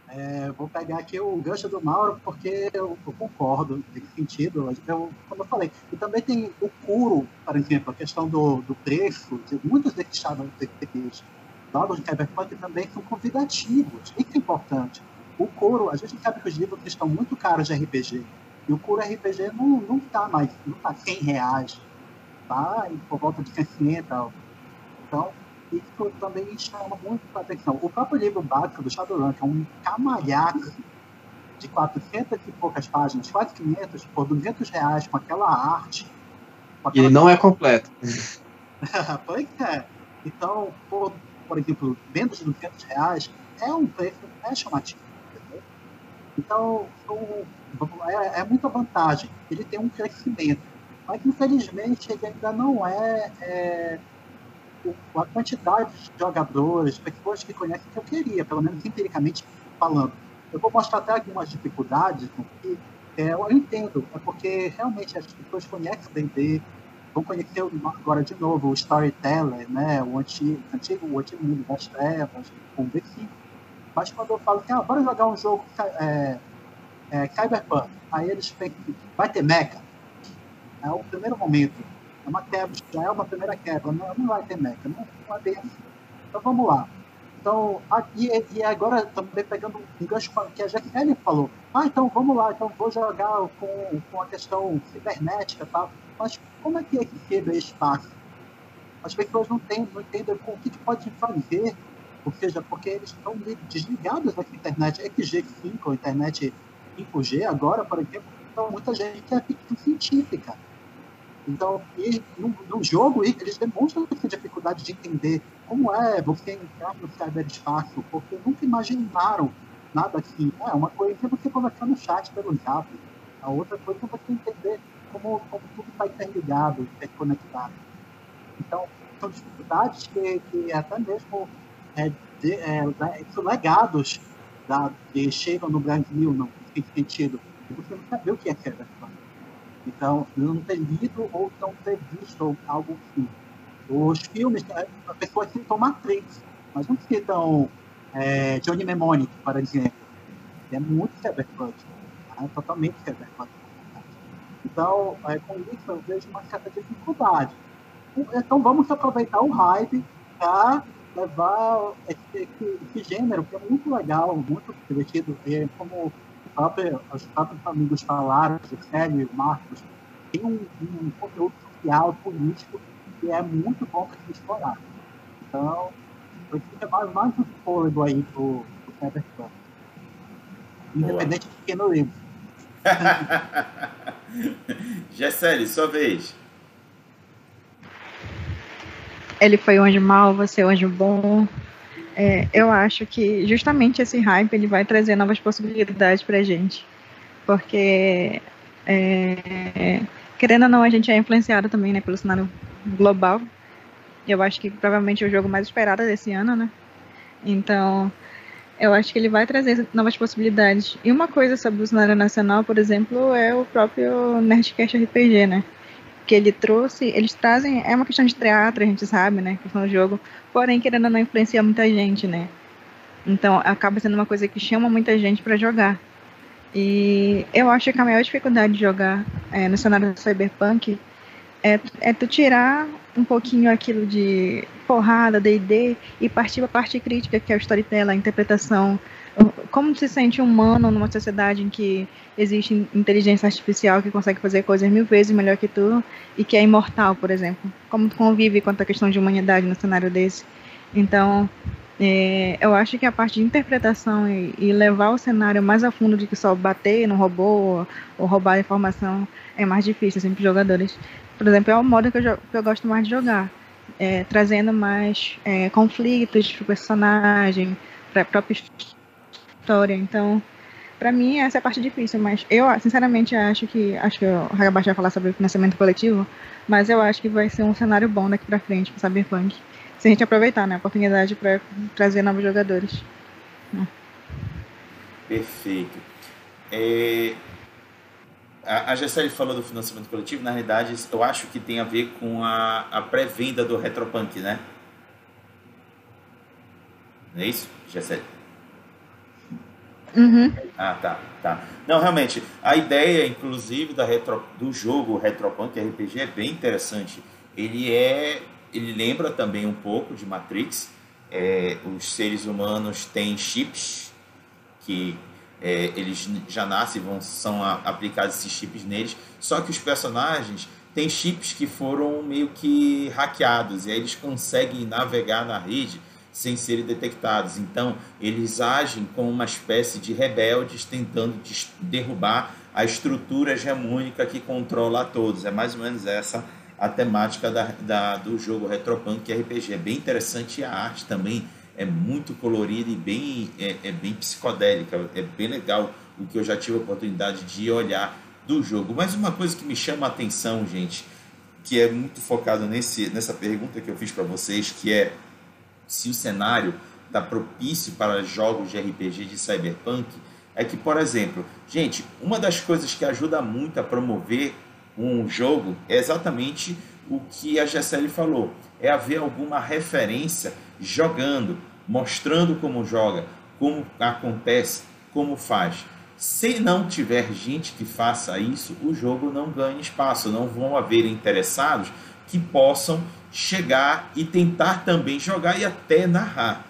é, vou pegar aqui o gancho do Mauro, porque eu, eu concordo nesse sentido. Eu, como eu falei, e também tem o Curo, por exemplo, a questão do, do preço, de muitos desses jogos de Cyberpunk também são convidativos. Isso é importante. O Curo, a gente sabe que os livros estão muito caros de RPG. E o Curo RPG não, não tá mais, não tá 100 reais. Tá por volta de 60. Então, isso também chama muito a atenção. O próprio livro básico do Shadowrun, que é um camalhaco de 400 e poucas páginas, quase 500, por 200 reais, com aquela arte. Com aquela... Ele não é completo. [LAUGHS] pois é. Então, por, por exemplo, menos de 200 reais, é um preço é chamativo. Entendeu? Então, é, é muita vantagem. Ele tem um crescimento. Mas, infelizmente, ele ainda não é, é a quantidade de jogadores, pessoas que conhecem que eu queria, pelo menos empiricamente falando. Eu vou mostrar até algumas dificuldades que é, eu entendo, é porque realmente as pessoas conhecem o D&D, vão conhecer agora de novo o Storyteller, né, o antigo, antigo, o antigo mundo das trevas, o V5. Mas quando eu falo que ah, bora jogar um jogo é, é, Cyberpunk, aí eles pensam, vai ter mecha. É o primeiro momento é uma quebra, já é uma primeira quebra, não, não vai ter meca, não, não é bem assim. Então vamos lá. Então, aqui, e agora também pegando um gancho que a Jaqueline falou. Ah, então vamos lá, então vou jogar com, com a questão cibernética e tal. Mas como é que é que quebra espaço? As pessoas não, têm, não entendem o que, que pode fazer, ou seja, porque eles estão desligados da internet XG5 ou internet 5G agora, por exemplo, então muita gente é ficção científica. Então, e no, no, jogo, eles demonstram essa dificuldade de entender como é você entrar no cyberespaço, porque nunca imaginaram nada assim. É uma coisa é você conversar no chat pelo zap, a outra coisa é você entender como, como tudo está interligado, interconectado. Então, são dificuldades que, que até mesmo é, de, é, legados da, que chegam no Brasil, não tem sentido. Você não sabe o que é cyberpunk. Então, não ter lido ou não ter visto algo assim. Os filmes, a pessoa citam Matrix, mas não citam é, Johnny Mnemonic, por exemplo. É muito cyberpunk, é totalmente cyberpunk. Então, é, com isso, eu vejo uma certa dificuldade. Então, vamos aproveitar o hype para levar esse, esse, esse, gênero, que é muito legal, muito divertido. E como próprio, os próprios amigos falaram, o Célio e o Marcos, tem um, um, conteúdo social, político, que é muito bom para se explorar. Então, fica mais, mais um fôlego aí pro, pro Cyberpunk. Independente de pequeno livro. [LAUGHS] [LAUGHS] Gessele, sua vez. Ele foi um anjo você é um anjo bom. É, eu acho que justamente esse hype ele vai trazer novas possibilidades para a gente, porque é, querendo ou não a gente é influenciado também, né, pelo cenário global. Eu acho que provavelmente é o jogo mais esperado desse ano, né? Então, eu acho que ele vai trazer novas possibilidades. E uma coisa sobre o cenário nacional, por exemplo, é o próprio Nerdcast RPG, né? que ele trouxe, eles trazem, é uma questão de teatro, a gente sabe, né, questão do jogo, porém, querendo ou não, influencia muita gente, né, então acaba sendo uma coisa que chama muita gente para jogar. E eu acho que a maior dificuldade de jogar é, no cenário do Cyberpunk é, é tu tirar um pouquinho aquilo de porrada, D&D, e partir para a parte crítica, que é o storytelling, a interpretação, como se sente humano numa sociedade em que existe inteligência artificial que consegue fazer coisas mil vezes melhor que tu e que é imortal, por exemplo? Como tu convive com a questão de humanidade no cenário desse? Então, é, eu acho que a parte de interpretação e, e, levar o cenário mais a fundo do que só bater no robô ou, ou roubar informação é mais difícil assim, para os jogadores. Por exemplo, é o modo que eu, que eu gosto mais de jogar. é, trazendo mais é, conflitos para o personagem, para a própria história. Então, para mim, essa é a parte difícil, mas eu, sinceramente, acho que. Acho que o Hagabashi vai falar sobre o financiamento coletivo, mas eu acho que vai ser um cenário bom daqui para frente para Cyberpunk. Se a gente aproveitar né, a oportunidade para trazer novos jogadores. Perfeito. É, a, a falou do financiamento coletivo, na realidade, eu acho que tem a ver com a, a pré-venda do Retropunk, né? Não é isso, Gessele? Uhum. Ah, tá, tá. Não, realmente, a ideia, inclusive, da retro, do jogo Retropunk RPG é bem interessante. Ele é, ele lembra também um pouco de Matrix. É, os seres humanos têm chips que é, eles já nascem, vão, são aplicados esses chips neles. Só que os personagens têm chips que foram meio que hackeados e aí eles conseguem navegar na rede sem serem detectados. Então, eles agem como uma espécie de rebeldes tentando derrubar a estrutura hegemônica que controla a todos. É mais ou menos essa a temática da, da, do jogo Retropunk RPG. É bem interessante a arte também é muito colorida e bem, é, é bem psicodélica. É bem legal o que eu já tive a oportunidade de olhar do jogo. Mas uma coisa que me chama a atenção, gente, que é muito focado nesse, nessa pergunta que eu fiz para vocês, que é se o cenário está propício para jogos de RPG de cyberpunk, é que, por exemplo, gente, uma das coisas que ajuda muito a promover um jogo é exatamente o que a Gessele falou, é haver alguma referência jogando, mostrando como joga, como acontece, como faz. Se não tiver gente que faça isso, o jogo não ganha espaço, não vão haver interessados que possam chegar e tentar também jogar e até narrar.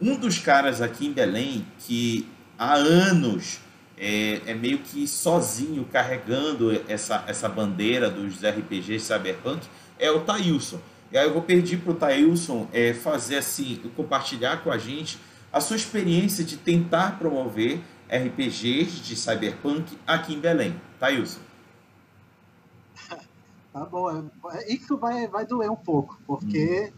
Um dos caras aqui em Belém que há anos é, é, meio que sozinho carregando essa, essa bandeira dos RPGs Cyberpunk é o Tailson. E aí eu vou pedir para o Tailson é, fazer assim, compartilhar com a gente a sua experiência de tentar promover RPGs de Cyberpunk aqui em Belém. Tailson. [LAUGHS] Tá bom. É, isso vai, vai doer um pouco, porque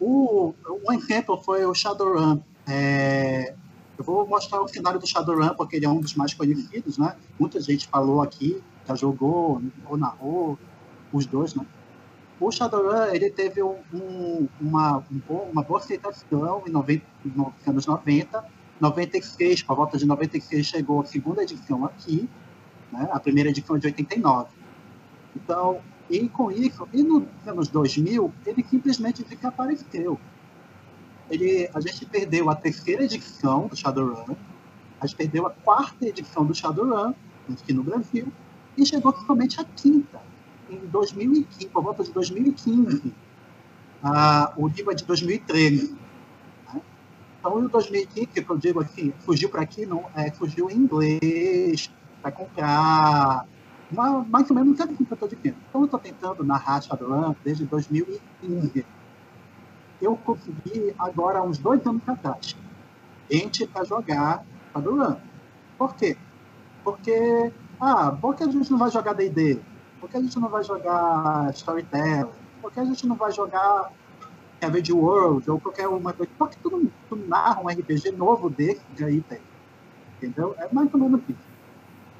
hum. o, um exemplo foi o Shadowrun. É, eu vou mostrar o cenário do Shadowrun, porque ele é um dos mais conhecidos, né? Muita gente falou aqui, já jogou ou narrou, os dois, né? O Shadowrun, ele teve um, um, uma, uma boa aceitação em 90, nos anos 90. 96, por volta de 96, chegou a segunda edição aqui, né? a primeira edição é de 89. Então, e com isso, e nos anos 2000, ele simplesmente desapareceu. Ele, a gente perdeu a terceira edição do Shadowrun, a gente perdeu a quarta edição do Shadowrun, aqui no Brasil, e chegou somente a quinta, em 2015, por volta de 2015. Ah, o livro é de 2013. Né? Então, em 2015, que eu digo assim, fugiu para aqui, não, é, fugiu em inglês, para comprar mais ou menos assim que eu estou dizendo. Então, eu estou tentando narrar Shadowrun desde 2015. Eu consegui, agora, uns dois anos atrás, gente para jogar Shadowrun. Por quê? Porque, ah, por que a gente não vai jogar D&D? Por que a gente não vai jogar Storytelling? Por que a gente não vai jogar Savage World ou qualquer uma coisa? Por que tu tu narra um RPG novo desse aí tem? Entendeu? É mais ou menos isso.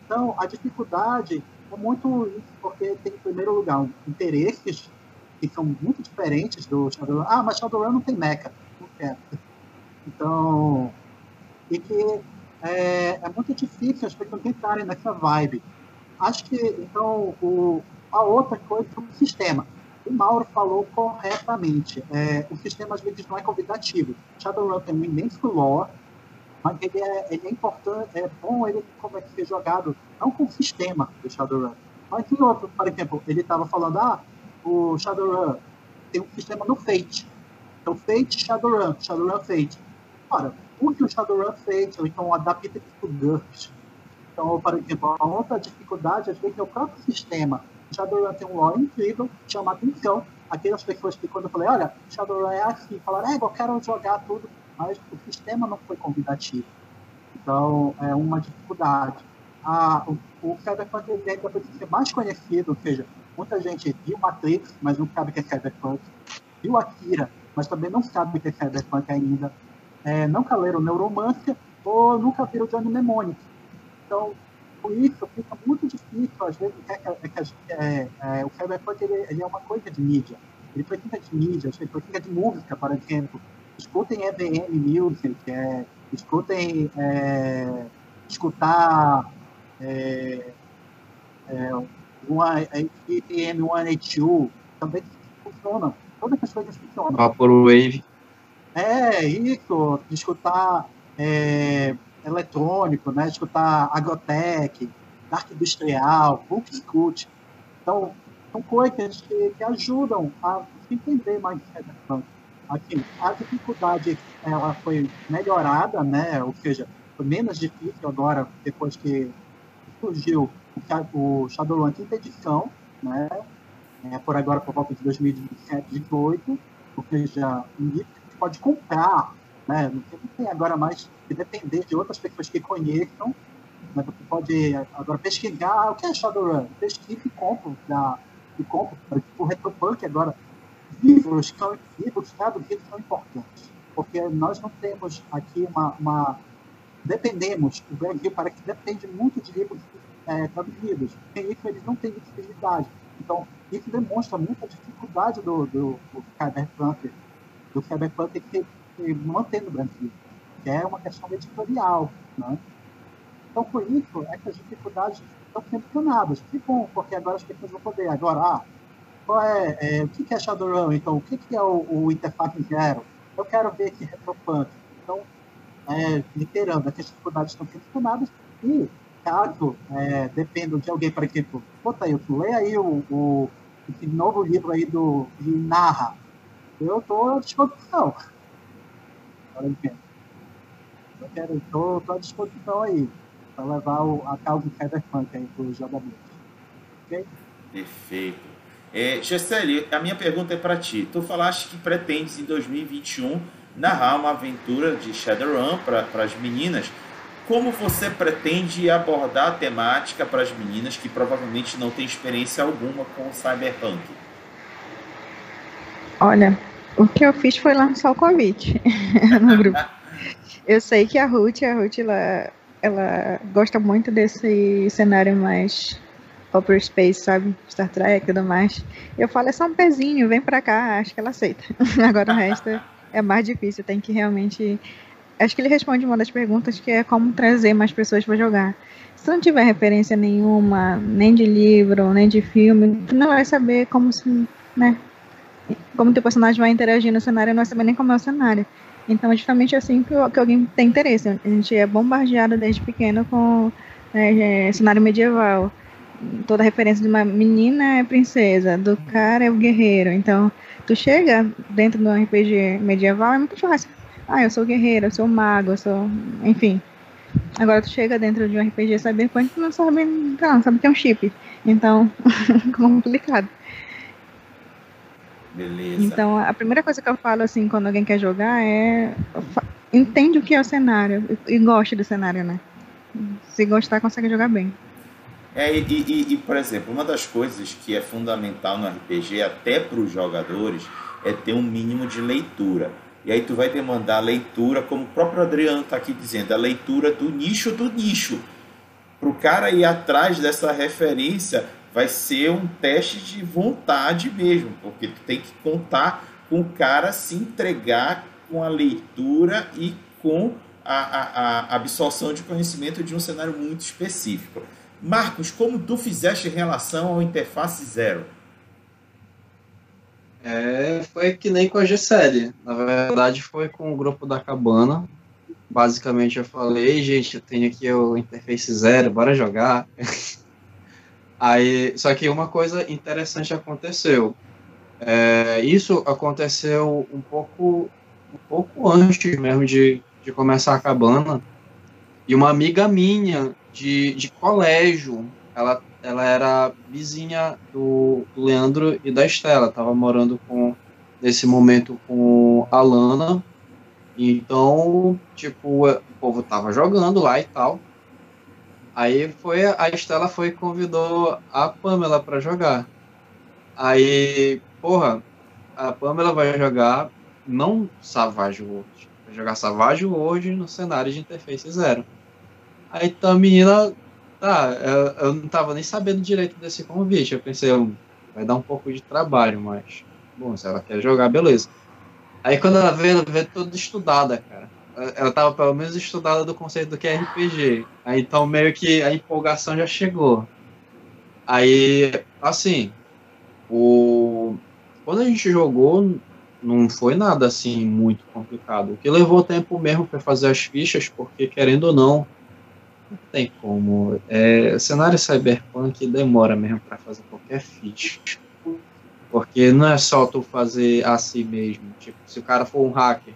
Então, a dificuldade é muito isso, porque tem, em primeiro lugar, interesses que são muito diferentes do Shadowrun. Ah, mas Shadowrun não tem mecha. Não quero. Então, e que é, é muito difícil as pessoas entrarem nessa vibe. Acho que, então, o, a outra coisa é o sistema. O Mauro falou corretamente. É, o sistema, às vezes, não é convidativo. Shadowrun tem um imenso lore, mas ele é, ele é importante, é bom ele como é que ser jogado, não com o sistema do Shadowrun, mas em outro, por exemplo, ele estava falando, ah, o Shadowrun tem um sistema no Fate, então Fate, Shadowrun, Shadowrun, Fate. Ora, o que o Shadowrun Fate, ou então adapta para o GURPS. Então, por exemplo, a outra dificuldade, às vezes, é o próprio sistema. Shadowrun tem um lore incrível, chama atenção. Aquelas pessoas que, quando eu falei, olha, Shadowrun é assim, falaram, é, eu quero jogar tudo mas o sistema não foi convidativo. Então, é uma dificuldade. Ah, o, o Cyberpunk ainda precisa ser mais conhecido, ou seja, muita gente viu Matrix, mas não sabe o que é Cyberpunk. viu Akira, mas também não sabe o que é cyberpunk ainda, é, nunca leram Neuromancer ou nunca viram Johnny Mnemonic. Então, por isso fica muito difícil, às vezes, é, é, é, é, o cyberpunk ele, ele, é uma coisa de mídia. Ele precisa de mídia, ele precisa de música, por exemplo. Escutem EVM Music, é, escutem é, escutar é, é, uma EPM 182, também funciona. Todas essas coisas funcionam. Vaporwave. É, isso, escutar é, eletrônico, né? escutar agrotech, dark industrial, punk scoot. Então, são coisas que, que ajudam a entender mais cyberpunk. Aqui, a dificuldade ela foi melhorada, né? ou seja, foi menos difícil agora, depois que surgiu o, Shadowrun quinta edição, né? É, por agora, por volta de 2017, 2018, ou seja, um livro que pode comprar, né? Não tem agora mais que depender de outras pessoas que conheçam, mas você pode agora pesquisar o que é Shadowrun, pesquisa e compra, da, e compra, tipo, o Retropunk agora, livros, livros traduzidos são importantes, porque nós não temos aqui uma, uma dependemos, o Brasil parece que depende muito de livros é, traduzidos. Sem isso, eles não têm visibilidade. Então, isso demonstra muita dificuldade do, do, do cyberpunk, do cyberpunk que, que manter no Brasil, que é uma questão editorial. Né? Então, por isso, essas dificuldades estão sendo sanadas. Que bom, porque agora as pessoas vão poder. Agora, ah, qual é, é, o que é Shadowrun? Então, o que é o, o Interface Zero? Eu quero ver esse retropunk. Então, é, literando, essas dificuldades estão sendo sanadas e caso é, dependam de alguém, por exemplo, bota aí, leia aí o, o, esse novo livro aí do de Narra. Eu estou à disposição. Eu quero, estou à disposição aí para levar o, a causa do Cyberpunk aí para os jogadores. Ok? Perfeito. É, Gessele, a minha pergunta é para ti. Tu falaste que pretendes em 2021 narrar uma aventura de Shadowrun para as meninas. Como você pretende abordar a temática para as meninas que provavelmente não têm experiência alguma com o cyberpunk? Olha, o que eu fiz foi lançar o convite [LAUGHS] no grupo. [LAUGHS] eu sei que a Ruth, a Ruth, ela, ela gosta muito desse cenário mais Upper Space, sabe? Star Trek e tudo mais. Eu falo, é só um pezinho, vem pra cá, acho que ela aceita. [LAUGHS] Agora o resto é mais difícil, tem que realmente acho que ele responde uma das perguntas que é como trazer mais pessoas para jogar. Se não tiver referência nenhuma, nem de livro, nem de filme, tu não vai saber como se, né? Como teu personagem vai interagir no cenário, não vai saber nem como é o cenário. Então é justamente assim que, que alguém tem interesse. A gente é bombardeado desde pequeno com né, é, cenário medieval. Toda referência de uma menina é princesa, do cara é o guerreiro. Então, tu chega dentro do RPG medieval, é muito fácil ah, eu sou guerreiro, eu sou mago, eu sou. Enfim. Agora tu chega dentro de um RPG Cyberpunk e não sabe. Não, sabe que é um chip. Então, [LAUGHS] complicado. Beleza. Então, a primeira coisa que eu falo, assim, quando alguém quer jogar é. Entende o que é o cenário e goste do cenário, né? Se gostar, consegue jogar bem. É, e, e, e, por exemplo, uma das coisas que é fundamental no RPG, até para os jogadores, é ter um mínimo de leitura. E aí tu vai demandar a leitura, como o próprio Adriano está aqui dizendo, a leitura do nicho do nicho. Para o cara ir atrás dessa referência, vai ser um teste de vontade mesmo, porque tu tem que contar com o cara se entregar com a leitura e com a, a, a absorção de conhecimento de um cenário muito específico. Marcos, como tu fizeste em relação ao interface zero? É, foi que nem com a G-Série. Na verdade, foi com o grupo da Cabana. Basicamente, eu falei, gente, eu tenho aqui o interface zero, bora jogar. [LAUGHS] Aí, só que uma coisa interessante aconteceu. É, isso aconteceu um pouco, um pouco antes mesmo de, de começar a cabana. E uma amiga minha de, de colégio, ela ela era vizinha do, Leandro e da Estela. Tava morando com nesse momento com a Lana. Então, tipo, o povo tava jogando lá e tal. Aí foi a Estela foi convidou a Pamela para jogar. Aí, porra, a Pamela vai jogar não Savage World, vai jogar Savage World no cenário de interface zero. Aí então a menina, tá, eu, eu não tava nem sabendo direito desse convite. Eu pensei, vai dar um pouco de trabalho, mas, bom, se ela quer jogar, beleza. Aí quando ela veio, ela veio toda estudada, cara. Ela tava pelo menos estudada do conceito do que é RPG. Aí então meio que a empolgação já chegou. Aí, assim, o... quando a gente jogou, não foi nada assim muito complicado. O que levou tempo mesmo para fazer as fichas, porque querendo ou não, não tem como. É, cenário cyberpunk demora mesmo para fazer qualquer ficha. Porque não é só tu fazer assim mesmo. Tipo, se o cara for um hacker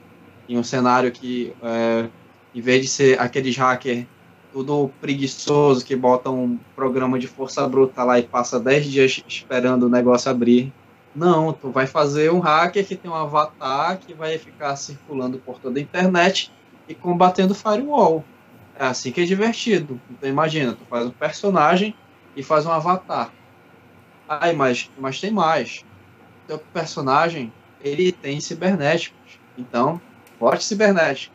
em um cenário que, é, em vez de ser aqueles hackers tudo preguiçoso que botam um programa de força bruta lá e passa 10 dias esperando o negócio abrir. Não, tu vai fazer um hacker que tem um avatar que vai ficar circulando por toda a internet e combatendo firewall. É assim que é divertido. Então imagina, tu faz um personagem e faz um avatar. Aí, mas, mas tem mais. Teu personagem, ele tem cibernéticos. Então, forte cibernético.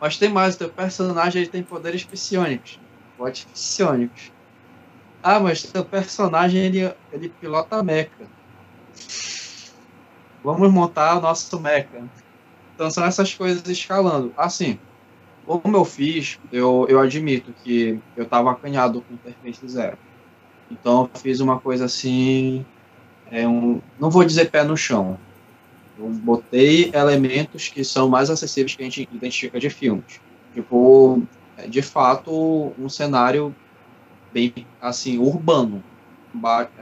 Mas tem mais, o teu personagem ele tem poderes psionicos. Poderes psionicos. Ah, mas teu personagem ele, ele pilota mecha. Vamos montar o nosso mecha. Então são essas coisas escalando. Assim, como eu fiz, eu, eu admito que eu estava acanhado com interface zero. Então eu fiz uma coisa assim, é um, não vou dizer pé no chão, eu botei elementos que são mais acessíveis que a gente identifica de filmes. Tipo, é, de fato, um cenário bem, assim, urbano.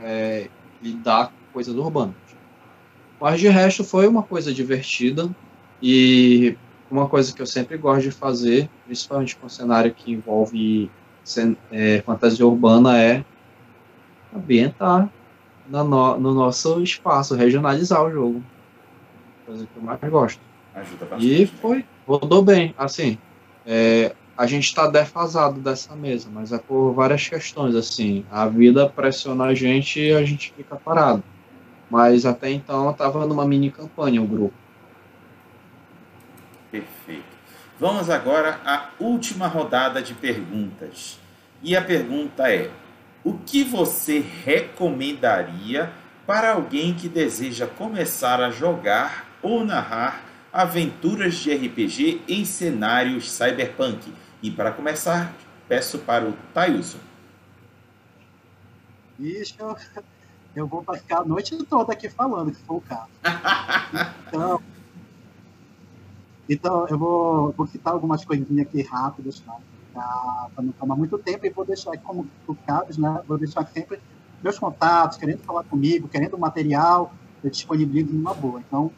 É, lidar com coisas urbanas. Mas de resto foi uma coisa divertida e uma coisa que eu sempre gosto de fazer, principalmente com um cenário que envolve é, fantasia urbana, é ambientar no, no nosso espaço, regionalizar o jogo coisa que eu mais gosto. Ajuda bastante. E foi, rodou bem. Assim, é, a gente está defasado dessa mesa, mas é por várias questões. Assim, a vida pressiona a gente e a gente fica parado. Mas até então estava numa mini campanha o grupo. Perfeito. Vamos agora à última rodada de perguntas. E a pergunta é: o que você recomendaria para alguém que deseja começar a jogar ou narrar aventuras de RPG em cenários cyberpunk. E para começar, peço para o Tailson. Isso, eu vou ficar a noite toda aqui falando, que for o caso. [LAUGHS] então, então eu vou, vou citar algumas coisinhas aqui rápidas, tá? para não tomar muito tempo, e vou deixar como o Carlos, né? Vou deixar sempre meus contatos, querendo falar comigo, querendo material, eu disponibilizo numa boa. Então,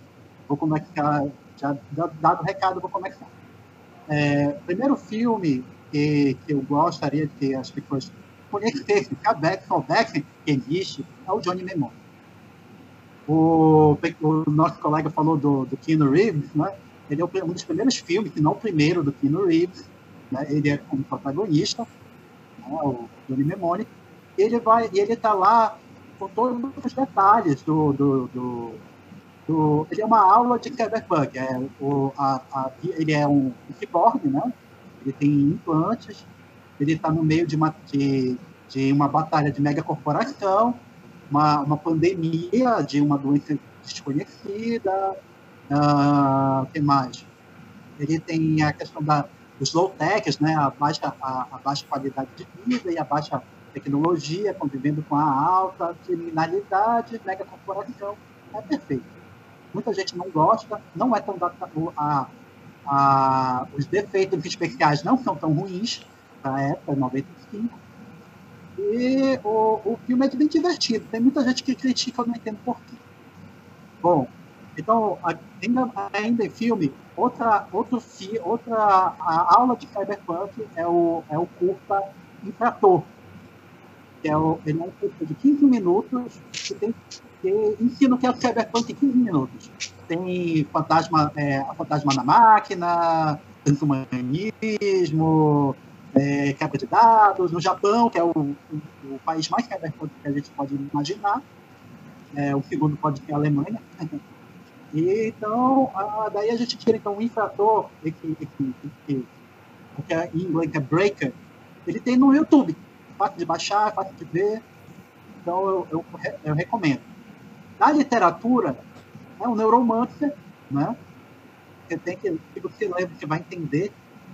vou começar, já dado o recado, vou começar. É, primeiro filme que, que eu gostaria que as pessoas conhecessem, Quebec, soubessem que existe, é o Johnny Mnemonic. O, o nosso colega falou do, do Keanu Reeves, né? Ele é um dos primeiros filmes, se não o primeiro do Keanu Reeves. Né? Ele é como protagonista, né? o Johnny Mnemonic. E ele vai, ele está lá com todos os detalhes do, do, do do, ele é uma aula de cyberpunk. É, o, a, a, ele é um, cyborg, né? Ele tem implantes. Ele está no meio de uma, de, de uma batalha de megacorporação, uma, uma pandemia de uma doença desconhecida. Uh, que mais? Ele tem a questão da, dos low-techs, né? a, baixa, a, a baixa qualidade de vida e a baixa tecnologia, convivendo com a alta criminalidade, megacorporação. É perfeito muita gente não gosta, não é tão a, a, os defeitos especiais não são tão ruins para época, 95. E o, o filme é bem divertido. Tem muita gente que critica, eu não entendo porquê. Bom, então, ainda, ainda em filme, outra, outro, outra a aula de cyberpunk é o, é o curta Infrator. É o, ele é um curta de 15 minutos que tem que ensina que é o Cyberpunk em 15 minutos. Tem fantasma, é, a fantasma na máquina, transhumanismo, é, quebra de dados. No Japão, que é o, o, o, país mais cyberpunk que a gente pode imaginar. É, o segundo pode ser a Alemanha. [LAUGHS] E, então, ah, daí a gente tira então, um infrator, que, que, que, que é, em inglês é breaker, ele tem no YouTube. Fácil de baixar, fácil de ver. Então, eu, eu, eu recomendo. Na literatura, é o Neuromancer, né? Você tem que, se você lê, você vai entender.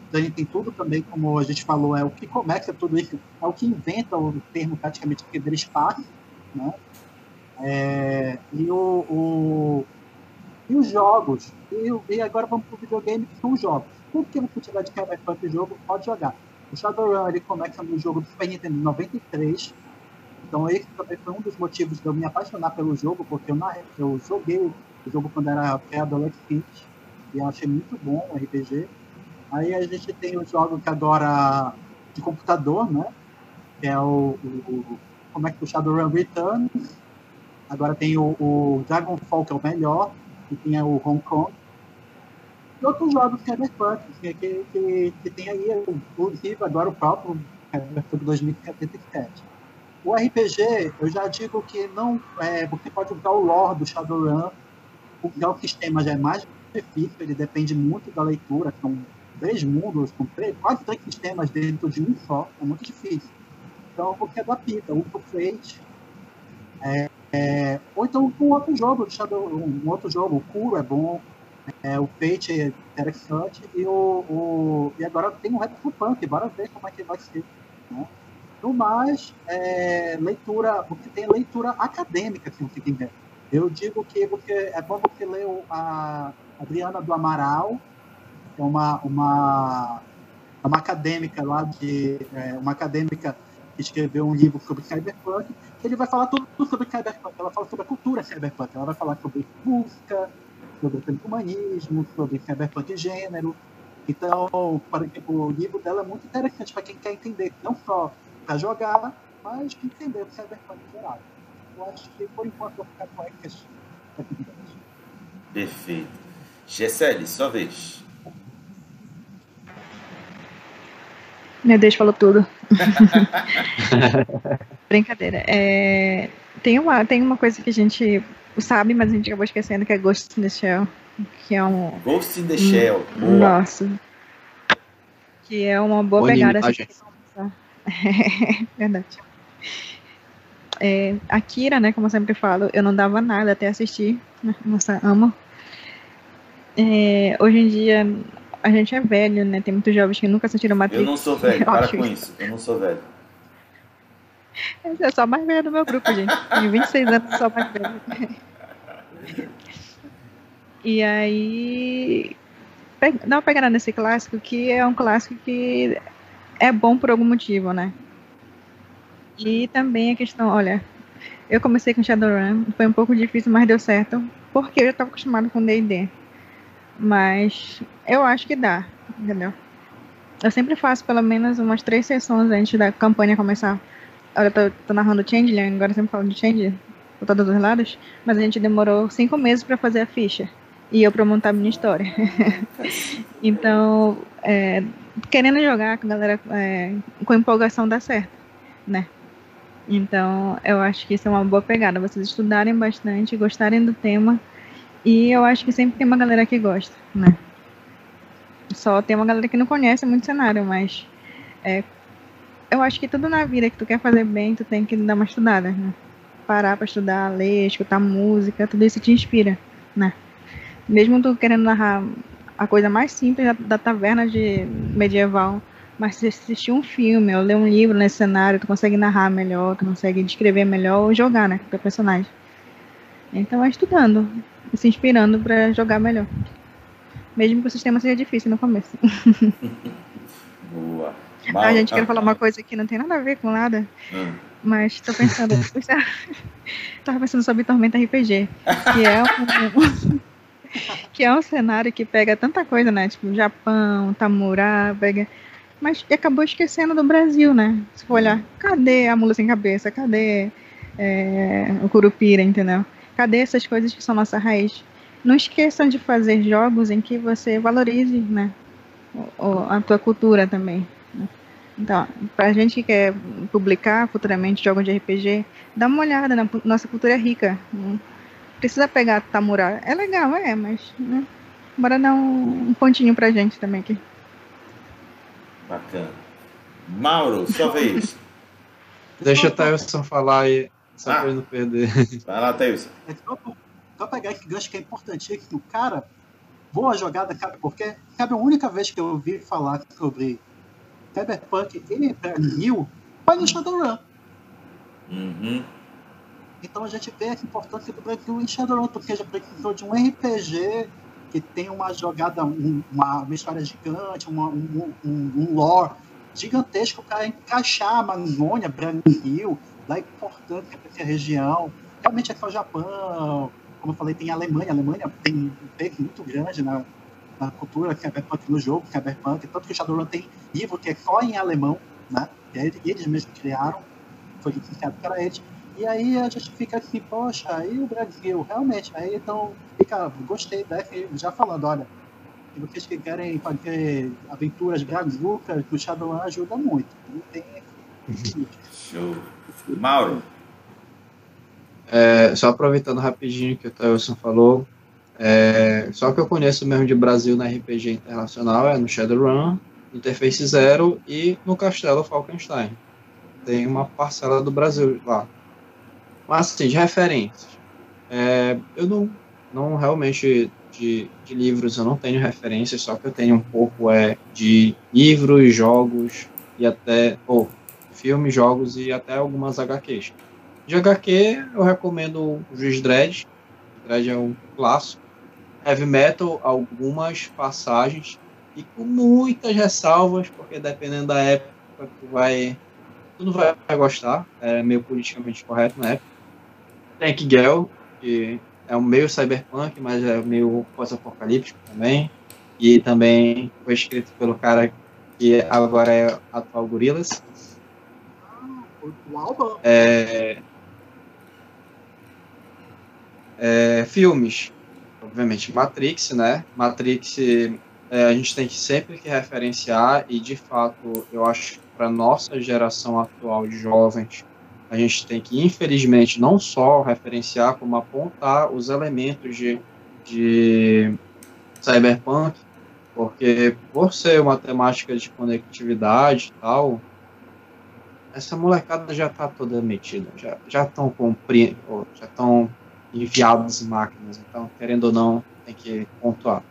Então, a gente tem tudo também, como a gente falou, é o que começa tudo isso, é o que inventa o termo praticamente espaço, né? É, e, o, o, e os jogos. E, e agora vamos para o videogame, que são os jogos. Tudo que você tiver de cyberpunk jogo, pode jogar. O Shadowrun ele começa no jogo do Super Nintendo 93. Então esse também foi um dos motivos de eu me apaixonar pelo jogo, porque eu, na, eu joguei o jogo quando era pré-adolescente e achei muito bom o RPG. Aí a gente tem os jogos que agora de computador, né? Que é o, o como é que o Shadowrun Returns. Agora tem o, o Dragonfall, que é o melhor, e tem o Hong Kong. E outros jogos Cyberpunk, que, que, que, que tem aí, inclusive agora o próprio Cyberpunk 2077. O RPG, eu já digo que não é, você pode usar o lore do Shadowrun, porque o sistema já é mais difícil, ele depende muito da leitura, são três mundos, com três, quase três sistemas dentro de um só, é muito difícil. Então, você adapta, usa o Fate, é, é, ou então um outro jogo, Shadow, um outro jogo, o Kuro é bom, é, o Fate é interessante, e, o, o, e agora tem o Retro Punk, bora ver como é que vai ser. Né? No mais, é, leitura, porque tem leitura acadêmica, se você quiser. Eu digo que você, é bom você ler a Adriana do Amaral, que é uma, uma, uma acadêmica lá de. É, uma acadêmica que escreveu um livro sobre cyberpunk, que ele vai falar tudo sobre cyberpunk. Ela fala sobre a cultura cyberpunk, ela vai falar sobre música, sobre humanismo, sobre cyberpunk gênero. Então, o livro dela é muito interessante para quem quer entender, não só para jogar, mas entender o cyberpunk em geral. Eu acho que, por enquanto, vou ficar com essas atividades. Perfeito. Gessele, sua vez. Meu Deus, falou tudo. [LAUGHS] Brincadeira. É, tem, uma, tem uma coisa que a gente sabe, mas a gente acabou esquecendo, que é Ghost in the Shell. Que é um. Ghost in the Shell. Boa. Nossa. Que é uma boa, boa pegada. Assim, [LAUGHS] verdade. É, a Kira, né, como eu sempre falo, eu não dava nada até assistir. Né, nossa, amo. É, hoje em dia, a gente é velho, né? Tem muitos jovens que nunca assistiram Matrix. Eu não sou velho, [LAUGHS] para com isso. Eu não sou velho. Eu sou a mais velha do meu grupo, gente. Tenho 26 anos, sou a mais velha. E aí. Dá uma pegada nesse clássico, que é um clássico que é bom por algum motivo, né? E também a questão, olha, eu comecei com Shadowrun, foi um pouco difícil, mas deu certo, porque eu já estava acostumado com D&D. Mas eu acho que dá, entendeu? Eu sempre faço pelo menos umas três sessões antes da campanha começar. Olha, eu tô, tô narrando Changeling, agora sempre falo de Change, por todos os lados, mas a gente demorou cinco meses para fazer a ficha. E eu para montar a minha história. [LAUGHS] então, é, querendo jogar com a galera é, com empolgação dá certo, né? Então, eu acho que isso é uma boa pegada. Vocês estudarem bastante, gostarem do tema e eu acho que sempre tem uma galera que gosta, né? Só tem uma galera que não conhece muito cenário, mas é, eu acho que tudo na vida que tu quer fazer bem, tu tem que dar uma estudada, né? Parar para estudar, ler, escutar música, tudo isso te inspira, né? Mesmo tu querendo narrar a coisa mais simples da, da taverna de medieval, mas se assistir um filme ou ler um livro nesse cenário, tu consegue narrar melhor, tu consegue descrever melhor ou jogar, né, com o teu personagem. Então é estudando, se inspirando para jogar melhor. Mesmo que o sistema seja difícil no começo. [LAUGHS] Boa. Mal, a gente quer falar uma coisa que não tem nada a ver com nada, hum. mas tô pensando, [LAUGHS] tava pensando sobre Tormenta RPG, que é um, [LAUGHS] [LAUGHS] que é um cenário que pega tanta coisa, né? Tipo, Japão, Tamurá, pega mas acabou esquecendo do Brasil, né? Se for olhar, cadê a mula sem cabeça? Cadê é, o Curupira, entendeu? Cadê essas coisas que são nossa raiz? Não esqueçam de fazer jogos em que você valorize né, a tua cultura também. Né? Então, para a gente que quer publicar futuramente jogos de RPG, dá uma olhada na nossa cultura é rica. Né? Precisa pegar Tamura. É legal, é, mas. Né? Bora dar um, um pontinho pra gente também aqui. Bacana. Mauro, sua vez. [LAUGHS] Deixa o Thailson falar aí, só ah. pra ele não perder. [LAUGHS] Vai lá, Thailson. É só, só pegar esse gancho que é importante, que o cara, boa jogada, cabe, porque cabe a única vez que eu ouvi falar sobre Cyberpunk e New foi no Shadowrun. Uhum. Então a gente vê a importância do Brasil em Shadowrun, porque já precisou de um RPG que tem uma jogada, um, uma, uma, história gigante, uma, um, um, um, lore gigantesco para encaixar a Amazônia, Brasil, é importante para a região. Realmente é o Japão, como eu falei, tem a Alemanha. A Alemanha tem um peso muito grande na, na cultura cyberpunk no jogo, cyberpunk, tanto que o Shadowrun tem livro que é só em alemão, né? E eles mesmos criaram, foi licenciado para eles. E aí a gente fica assim, poxa, e o Brasil? Realmente, aí então fica, gostei dessa, já falando, olha, se vocês que querem fazer aventuras brazucas, o Shadowrun ajuda muito. Não tem... Show. Mauro. É, só aproveitando rapidinho que o Thailson falou, é, só que eu conheço mesmo de Brasil na RPG internacional é no Shadowrun, Interface Zero e no Castelo Falkenstein. Tem uma parcela do Brasil lá. Mas, assim, de referências. É, eu não, não realmente, de, de, livros, eu não tenho referências, só que eu tenho um pouco é, de livros, jogos e até, ou filmes, jogos e até algumas HQs. De HQ, eu recomendo o Juiz Dredd. Dredd é um clássico. Heavy Metal, algumas passagens e com muitas ressalvas, porque dependendo da época, tu vai, tu não vai gostar. É meio politicamente correto na época. Tank Girl, que é um meio cyberpunk, mas é meio pós-apocalíptico também. E também foi escrito pelo cara que agora é atual Gorillaz. Ah, é, é, filmes, obviamente Matrix, né? Matrix é, a gente tem que sempre que referenciar e de fato eu acho que para nossa geração atual de jovens a gente tem que, infelizmente, não só referenciar, como apontar os elementos de, de cyberpunk, porque por ser uma temática de conectividade e tal, essa molecada já está toda metida, já estão já estão enviados em máquinas, então querendo ou não tem que pontuar.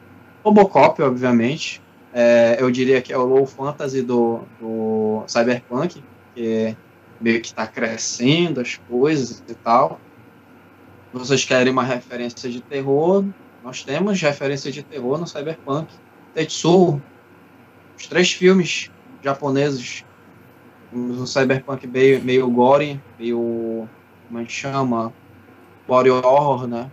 Robocop, obviamente, é, eu diria que é o low fantasy do, do cyberpunk, que meio que está crescendo as coisas e tal. Vocês querem uma referência de terror? Nós temos referência de terror no Cyberpunk. Tetsuo, os três filmes japoneses no Cyberpunk meio, meio gore, meio. como a gente chama? Body horror, né?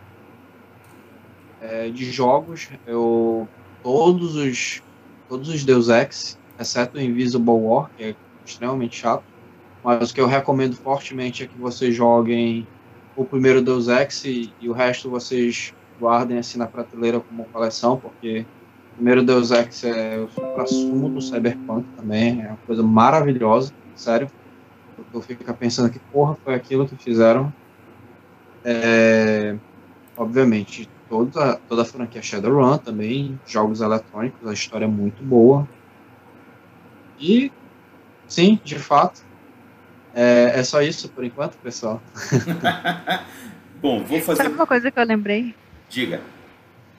É, de jogos, eu. Todos os. Todos os Deus Ex, exceto o Invisible War, que é extremamente chato mas o que eu recomendo fortemente é que vocês joguem o primeiro Deus Ex e, e o resto vocês guardem assim na prateleira como coleção, porque o primeiro Deus Ex é o supra-sumo do Cyberpunk também, é uma coisa maravilhosa, sério. Eu fico pensando que porra foi aquilo que fizeram. É, obviamente, toda, toda a franquia Shadowrun também, jogos eletrônicos, a história é muito boa. E, sim, de fato, é, é só isso por enquanto, pessoal. [LAUGHS] Bom, vou fazer. Sabe uma coisa que eu lembrei? Diga.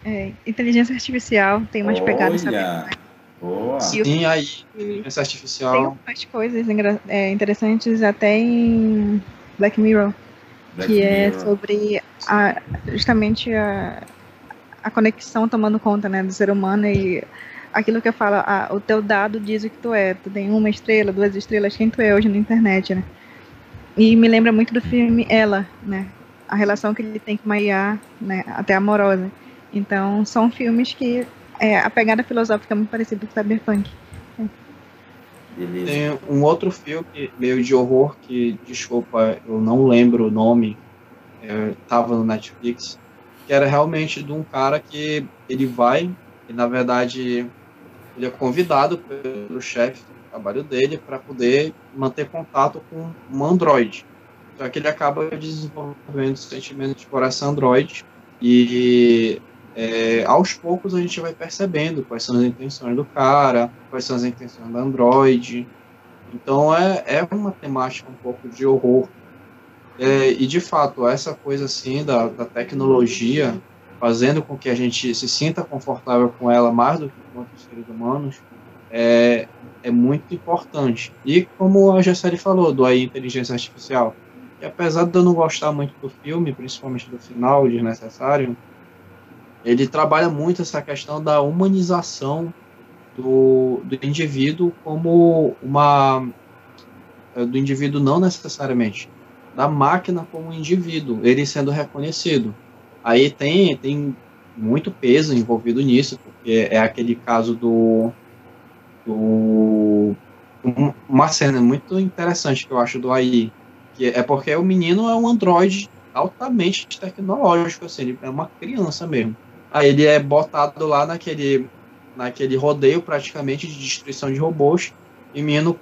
É, inteligência artificial tem umas Olha. pegadas, sabe? Boa. Sim, aí, inteligência artificial. Tem umas coisas é, interessantes até em Black Mirror, Black que é Mirror. é sobre a, justamente a, a conexão tomando conta né, do ser humano e aquilo que eu falo, ah, o teu dado diz o que tu é. Tu tem uma estrela, duas estrelas, quem tu é hoje na internet, né? E me lembra muito do filme Ela, né? A relação que ele tem com uma IA, né? Até amorosa. Então, são filmes que é, a pegada filosófica é muito parecida com o Cyberpunk. Beleza. Tem um outro filme meio de horror que, desculpa, eu não lembro o nome, é, tava no Netflix, que era realmente de um cara que ele vai e na verdade ele é convidado pelo chefe do trabalho dele para poder manter contato com um androide. Só que ele acaba desenvolvendo sentimentos de coração Android e é, aos poucos a gente vai percebendo quais são as intenções do cara, quais são as intenções do Android. Então é, é uma temática um pouco de horror. É, e de fato, essa coisa assim da, da tecnologia fazendo com que a gente se sinta confortável com ela mais do que com outros seres humanos, é, é muito importante. E como a Gessele falou, do aí inteligência artificial, que apesar de eu não gostar muito do filme, principalmente do final, desnecessário, ele trabalha muito essa questão da humanização do, do indivíduo como uma é, do indivíduo não necessariamente da máquina como indivíduo, ele sendo reconhecido. Aí tem tem muito peso envolvido nisso, porque é aquele caso do, do uma cena muito interessante que eu acho do AI, que é porque o menino é um androide altamente tecnológico, assim, ele é uma criança mesmo. Aí ele é botado lá naquele, naquele rodeio praticamente de destruição de robôs, e o menino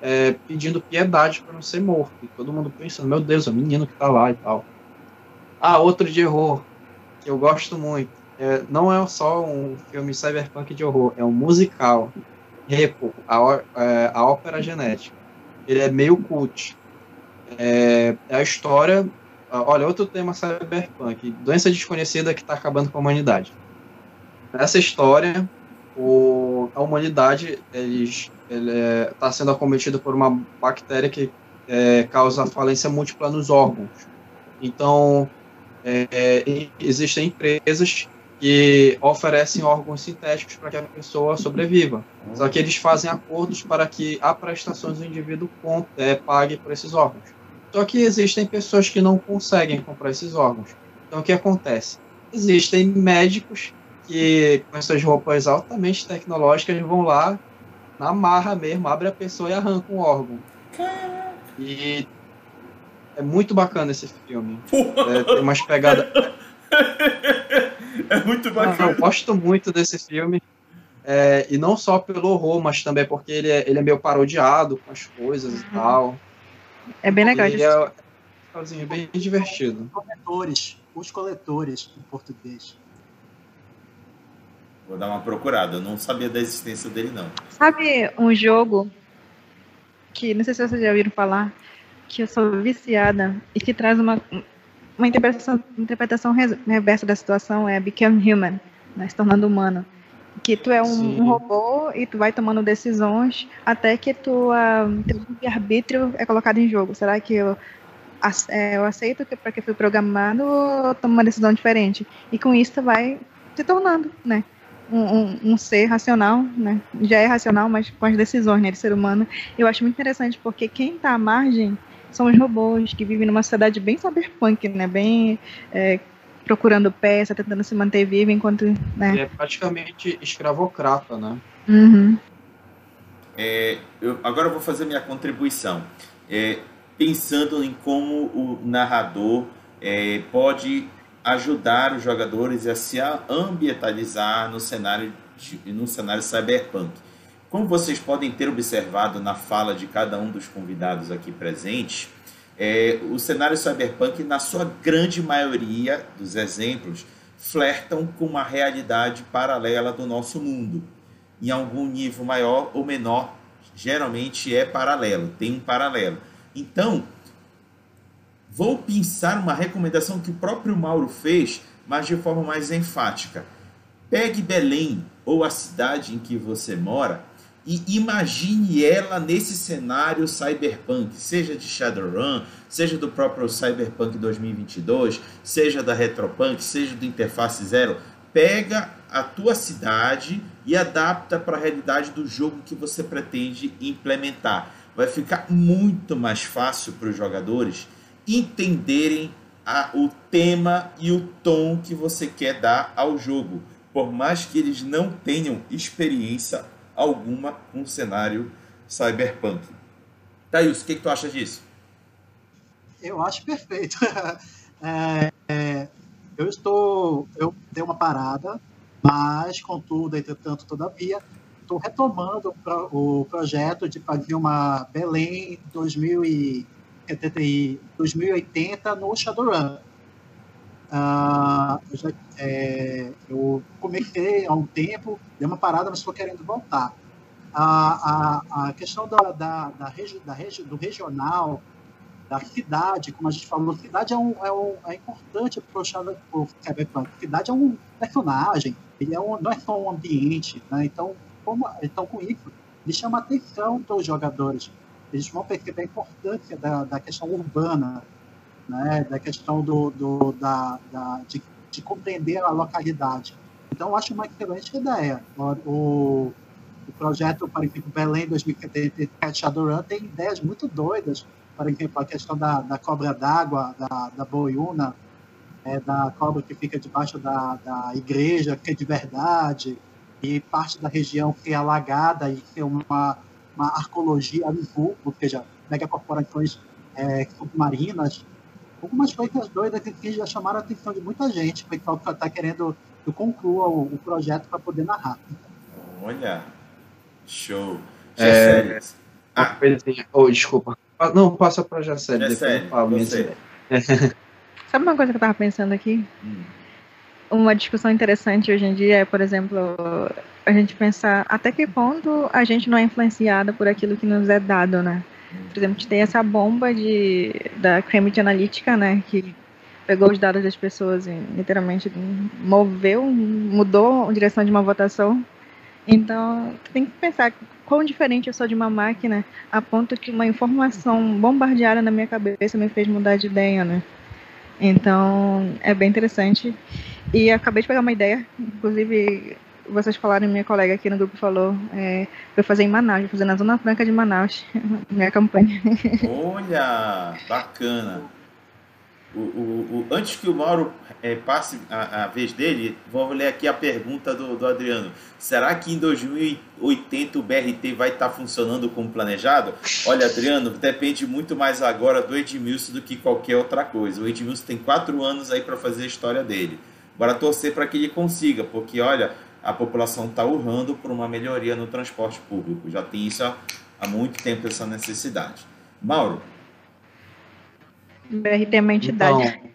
é, pedindo piedade para não ser morto. E todo mundo pensando, meu Deus, é o menino que tá lá e tal. Ah, outro de horror, que eu gosto muito. É, não é só um filme cyberpunk de horror, é um musical. Repo, a, é, a ópera genética. Ele é meio cult. É, é a história ah, olha, outro tema cyberpunk, doença desconhecida que está acabando com a humanidade. Nessa história, o, a humanidade está é, sendo acometida por uma bactéria que é, causa falência múltipla nos órgãos. Então, é, existem empresas que oferecem órgãos sintéticos para que a pessoa sobreviva. Só que eles fazem acordos para que a prestação do indivíduo é, pague por esses órgãos. Só que existem pessoas que não conseguem comprar esses órgãos. Então o que acontece? Existem médicos que com essas roupas altamente tecnológicas vão lá na marra mesmo, abre a pessoa e arranca um órgão. E é muito bacana esse filme. É, tem umas pegadas. [LAUGHS] É muito bacana. eu gosto muito desse filme. É, e não só pelo horror, mas também porque ele é, ele é meio parodiado com as coisas uhum. e tal. É bem legal. Ele é, é bem divertido. Os coletores, os coletores em português. Vou dar uma procurada, eu não sabia da existência dele não. Sabe um jogo que não sei se vocês já ouviram falar, que eu sou viciada e que traz uma uma interpretação, interpretação reversa da situação é Become Human, né, se tornando humano que tu é um, um, robô e tu vai tomando decisões até que tu, uh, teu arbítrio é colocado em jogo. Será que eu, é, eu aceito que para que fui programado ou tomo uma decisão diferente? E com isso tu vai se tornando, né? Um, um, um, ser racional, né? Já é racional, mas com as decisões né, de ser humano. Eu acho muito interessante porque quem está à margem são os robôs que vivem numa sociedade bem cyberpunk, né? Bem é, procurando peça, tentando se manter vivo enquanto. Né? é praticamente escravocrata, né? Uhum. É, eu, agora eu vou fazer minha contribuição. É, pensando em como o narrador é, pode ajudar os jogadores a se ambientalizar no cenário, de, no cenário cyberpunk. Como vocês podem ter observado na fala de cada um dos convidados aqui presentes, é, o cenário cyberpunk, na sua grande maioria dos exemplos, flertam com uma realidade paralela do nosso mundo. Em algum nível maior ou menor, geralmente é paralelo, tem um paralelo. Então, vou pensar uma recomendação que o próprio Mauro fez, mas de forma mais enfática. Pegue Belém ou a cidade em que você mora e imagine ela nesse cenário cyberpunk, seja de Shadowrun, seja do próprio Cyberpunk 2022, seja da Retropunk, seja do Interface Zero. Pega a tua cidade e adapta para a realidade do jogo que você pretende implementar. Vai ficar muito mais fácil para os jogadores entenderem a, o tema e o tom que você quer dar ao jogo, por mais que eles não tenham experiência alguma o cenário cyberpunk. Thaís, o que, que tu acha disso? Eu acho perfeito. [LAUGHS] é, é, eu estou. Eu dei uma parada, mas, contudo, entretanto, todavia, estou retomando o projeto de fazer uma Belém 2000 e em 2080 no Shadowrun. Uh, eu, já, é, eu, comecei há um tempo, dei uma parada, mas estou querendo voltar. A, a, a questão da, da, da, regi, da regi, do regional, da cidade, como a gente falou, cidade é, um, é, um, é importante para o Cyberpunk. Cidade é um personagem, ele é um, não é só um ambiente. Né? Então, como, então, com isso, ele chama a atenção dos jogadores. Eles vão perceber a importância da, da questão urbana, né, da questão do, do da, da de, de, compreender a localidade. Então, eu acho uma excelente ideia. O, o projeto, por exemplo, Belém 2077 Shadowrun tem ideias muito doidas. Por exemplo, a questão da, da cobra d'água, da, da boiuna, é, da cobra que fica debaixo da, da igreja, que é de verdade, e parte da região que é alagada e tem uma, uma arcologia vulco, ou seja, megacorporações é, submarinas algumas coisas doidas que já chamaram a atenção de muita gente. O pessoal que está querendo que eu conclua o, o projeto para poder narrar. Olha, show. É, ah. oh, desculpa. Não, passa para já série. Depois [LAUGHS] Sabe uma coisa que eu estava pensando aqui? Hum. Uma discussão interessante hoje em dia é, por exemplo, a gente pensar até que ponto a gente não é influenciada por aquilo que nos é dado, né? Por exemplo, tem essa bomba de, da Cambridge Analytica, né, que pegou os dados das pessoas e literalmente moveu, mudou a direção de uma votação. Então, tem que pensar quão diferente eu sou de uma máquina a ponto que uma informação bombardeada na minha cabeça me fez mudar de ideia, né? Então, é bem interessante. E acabei de pegar uma ideia, inclusive vocês falaram, minha colega aqui no grupo falou, é, eu fazer em Manaus, vou fazer na Zona Franca de Manaus, [LAUGHS] minha campanha. Olha, bacana. O, o, o, antes que o Mauro é, passe a, a, vez dele, vou ler aqui a pergunta do, do, Adriano. Será que em 2080 o BRT vai estar funcionando como planejado? Olha, Adriano, depende muito mais agora do Edmilson do que qualquer outra coisa. O Edmilson tem quatro anos aí para fazer a história dele. Bora torcer para que ele consiga, porque olha, a população está urrando por uma melhoria no transporte público. Já tem isso há, há muito tempo, essa necessidade. Mauro? BRT é uma entidade. Então,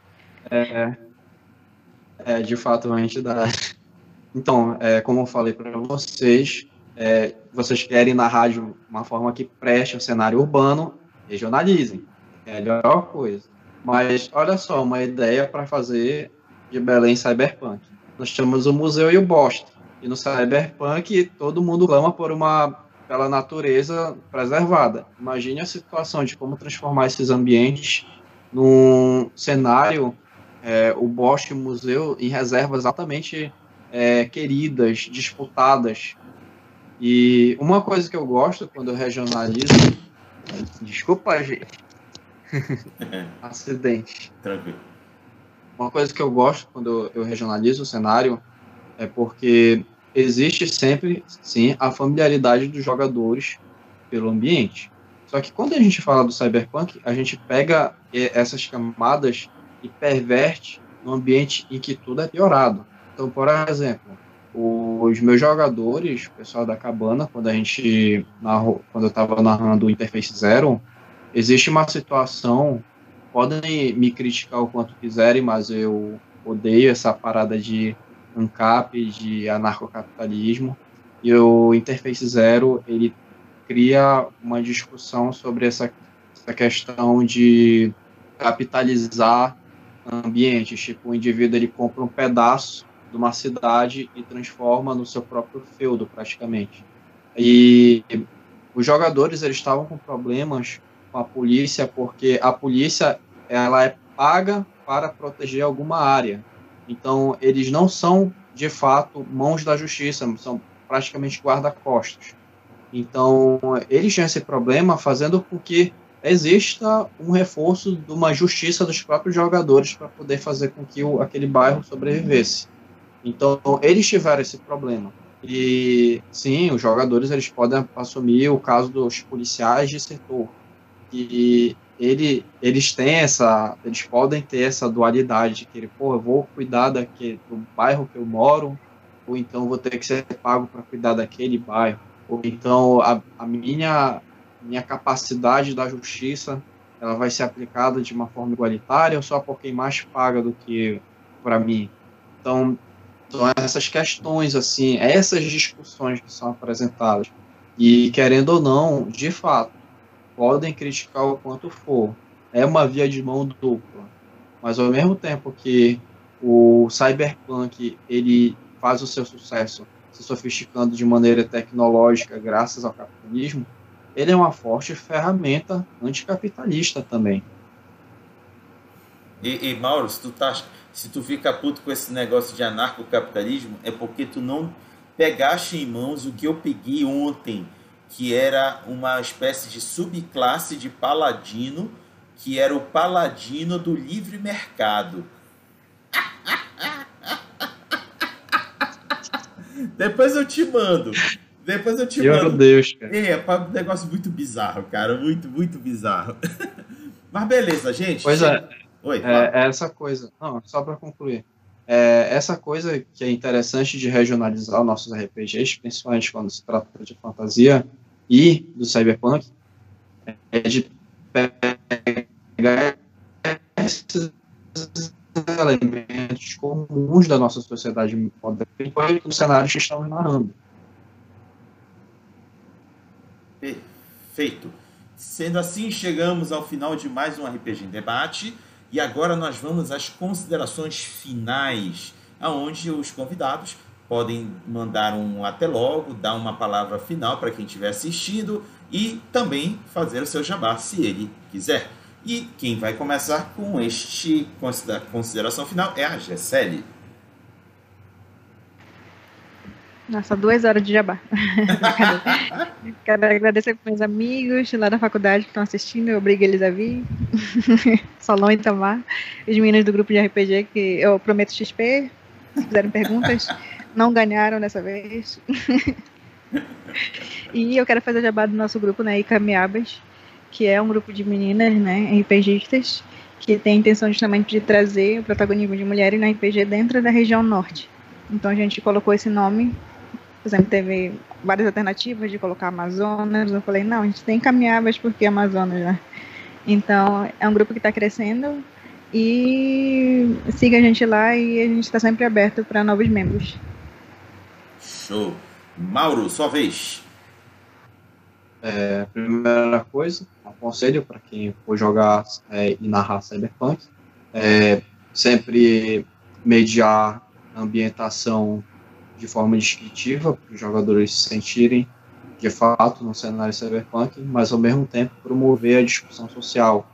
é, é de fato uma entidade. Então, é, como eu falei para vocês, é, vocês querem na rádio uma forma que preste o cenário urbano, regionalizem. É a melhor coisa. Mas olha só, uma ideia para fazer de Belém Cyberpunk. Nós temos o museu e o Boston. E no Cyberpunk, todo mundo clama por uma pela natureza preservada. Imagine a situação de como transformar esses ambientes num cenário, é, o bosque, o museu, em reservas altamente é, queridas, disputadas. E uma coisa que eu gosto quando eu regionalizo. Desculpa, gente. [LAUGHS] Acidente. Tranquilo. Uma coisa que eu gosto quando eu regionalizo o cenário é porque existe sempre, sim, a familiaridade dos jogadores pelo ambiente. Só que quando a gente fala do cyberpunk, a gente pega essas camadas e perverte no ambiente em que tudo é piorado. Então, por exemplo, os meus jogadores, o pessoal da cabana, quando a gente narrou, quando eu estava narrando o Interface Zero, existe uma situação, podem me criticar o quanto quiserem, mas eu odeio essa parada de ANCAP, de anarcocapitalismo, e o Interface Zero, ele cria uma discussão sobre essa, essa questão de capitalizar ambientes, tipo, o indivíduo ele compra um pedaço de uma cidade e transforma no seu próprio feudo, praticamente. E os jogadores eles estavam com problemas com a polícia porque a polícia ela é paga para proteger alguma área. Então, eles não são, de fato, mãos da justiça, são praticamente guarda-costas. Então, eles tinham esse problema fazendo com que exista um reforço de uma justiça dos próprios jogadores para poder fazer com que o, aquele bairro sobrevivesse. Então, eles tiveram esse problema. E sim, os jogadores eles podem assumir o caso dos policiais de setor. E ele, eles têm essa, eles podem ter essa dualidade, que ele, pô, eu vou cuidar daqui, do bairro que eu moro, ou então vou ter que ser pago para cuidar daquele bairro, ou então a, a minha, minha capacidade da justiça ela vai ser aplicada de uma forma igualitária ou só por quem mais paga do que para mim? Então, são essas questões, assim, essas discussões que são apresentadas. E, querendo ou não, de fato, podem criticar o quanto for. É uma via de mão dupla. Mas, ao mesmo tempo que o cyberpunk ele faz o seu sucesso se sofisticando de maneira tecnológica graças ao capitalismo, ele é uma forte ferramenta anticapitalista também. E, e Mauro, se tu, tá, se tu fica puto com esse negócio de anarcocapitalismo, é porque tu não pegaste em mãos o que eu peguei ontem, que era uma espécie de subclasse de paladino, que era o paladino do livre mercado. [LAUGHS] Depois eu te mando. Depois eu te Meu mando. Meu Deus, cara. É, é um negócio muito bizarro, cara. Muito, muito bizarro. [LAUGHS] Mas beleza, gente. Pois é. Oi, é, é essa coisa. Não, só para concluir. É, essa coisa que é interessante de regionalizar nossos RPGs, principalmente quando se trata de fantasia e do cyberpunk, é de pegar esses elementos comuns da nossa sociedade moderna e os cenários que estamos narrando. Perfeito. Sendo assim, chegamos ao final de mais um RPG em debate e agora nós vamos às considerações finais, aonde os convidados podem mandar um até logo, dar uma palavra final para quem estiver assistindo e também fazer o seu jabá, se ele quiser. E quem vai começar com este consideração final é a Gessele. Nossa, duas horas de jabá. [LAUGHS] Quero agradecer para meus amigos lá da faculdade que estão assistindo. Eu obrigo eles a vir. [LAUGHS] Solon e Tamar. Os meninos do grupo de RPG que eu prometo XP. Se fizerem perguntas, não ganharam dessa vez. [LAUGHS] e eu quero fazer jabá do nosso grupo, né, Icamiabas, que é um grupo de meninas, né, RPGistas, que tem a intenção justamente de trazer o protagonismo de mulheres na RPG dentro da região norte. Então a gente colocou esse nome por exemplo, teve várias alternativas de colocar Amazonas. Eu falei, não, a gente tem caminhadas porque Amazonas, né? Então, é um grupo que está crescendo e siga a gente lá e a gente está sempre aberto para novos membros. Show. Mauro, sua vez. É, primeira coisa, um conselho para quem for jogar é, e narrar Cyberpunk, é sempre mediar a ambientação de forma descritiva, para os jogadores se sentirem de fato no cenário cyberpunk, mas ao mesmo tempo promover a discussão social,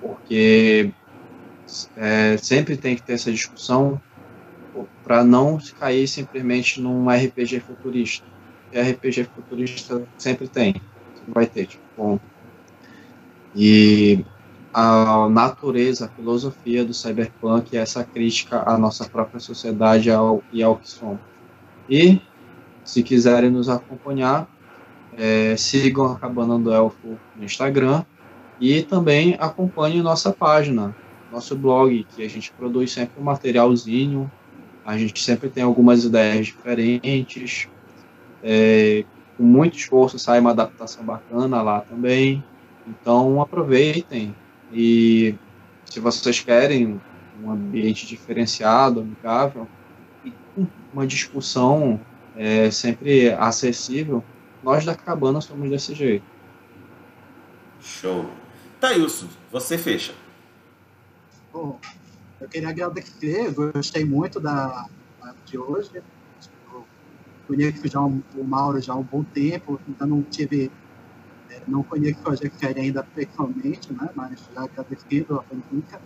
porque é, sempre tem que ter essa discussão para não cair simplesmente num RPG futurista. E RPG futurista sempre tem, sempre vai ter, tipo, bom. E a natureza, a filosofia do cyberpunk é essa crítica à nossa própria sociedade ao, e ao que somos. E, se quiserem nos acompanhar, é, sigam a Cabana do Elfo no Instagram e também acompanhem nossa página, nosso blog, que a gente produz sempre um materialzinho, a gente sempre tem algumas ideias diferentes, é, com muito esforço sai uma adaptação bacana lá também, então aproveitem e se vocês querem um ambiente diferenciado, amigável, uma discussão é, sempre acessível, nós da Cabana somos desse jeito. Show. Tailson, você fecha. Bom, eu queria agradecer, gostei muito da, de hoje. Eu conheço já um, o Mauro já há um bom tempo, então não tive, é, não conheço o Jack ainda pessoalmente, né, mas já agradecido a presença.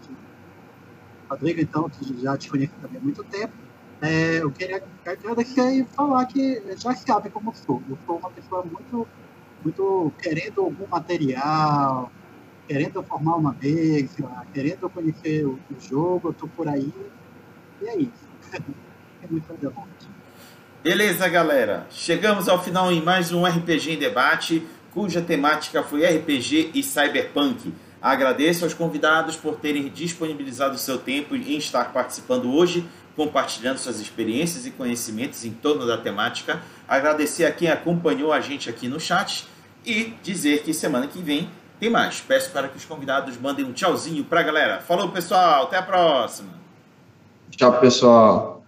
Rodrigo, então, que já te conheço também há muito tempo. É, eu queria agradecer e falar que já sabe como sou. Eu sou uma pessoa muito, muito querendo algum material, querendo formar uma mesa, querendo conhecer o, o jogo, eu tô por aí. E é isso. [LAUGHS] é muito legal. Beleza, galera. Chegamos ao final em mais um RPG em debate, cuja temática foi RPG e Cyberpunk. Agradeço aos convidados por terem disponibilizado seu tempo em estar participando hoje compartilhando suas experiências e conhecimentos em torno da temática. Agradecer a quem acompanhou a gente aqui no chat e dizer que semana que vem Tem mais. Peço para que os convidados mandem um tchauzinho para a galera. Falou, pessoal. Até a próxima. Tchau, pessoal.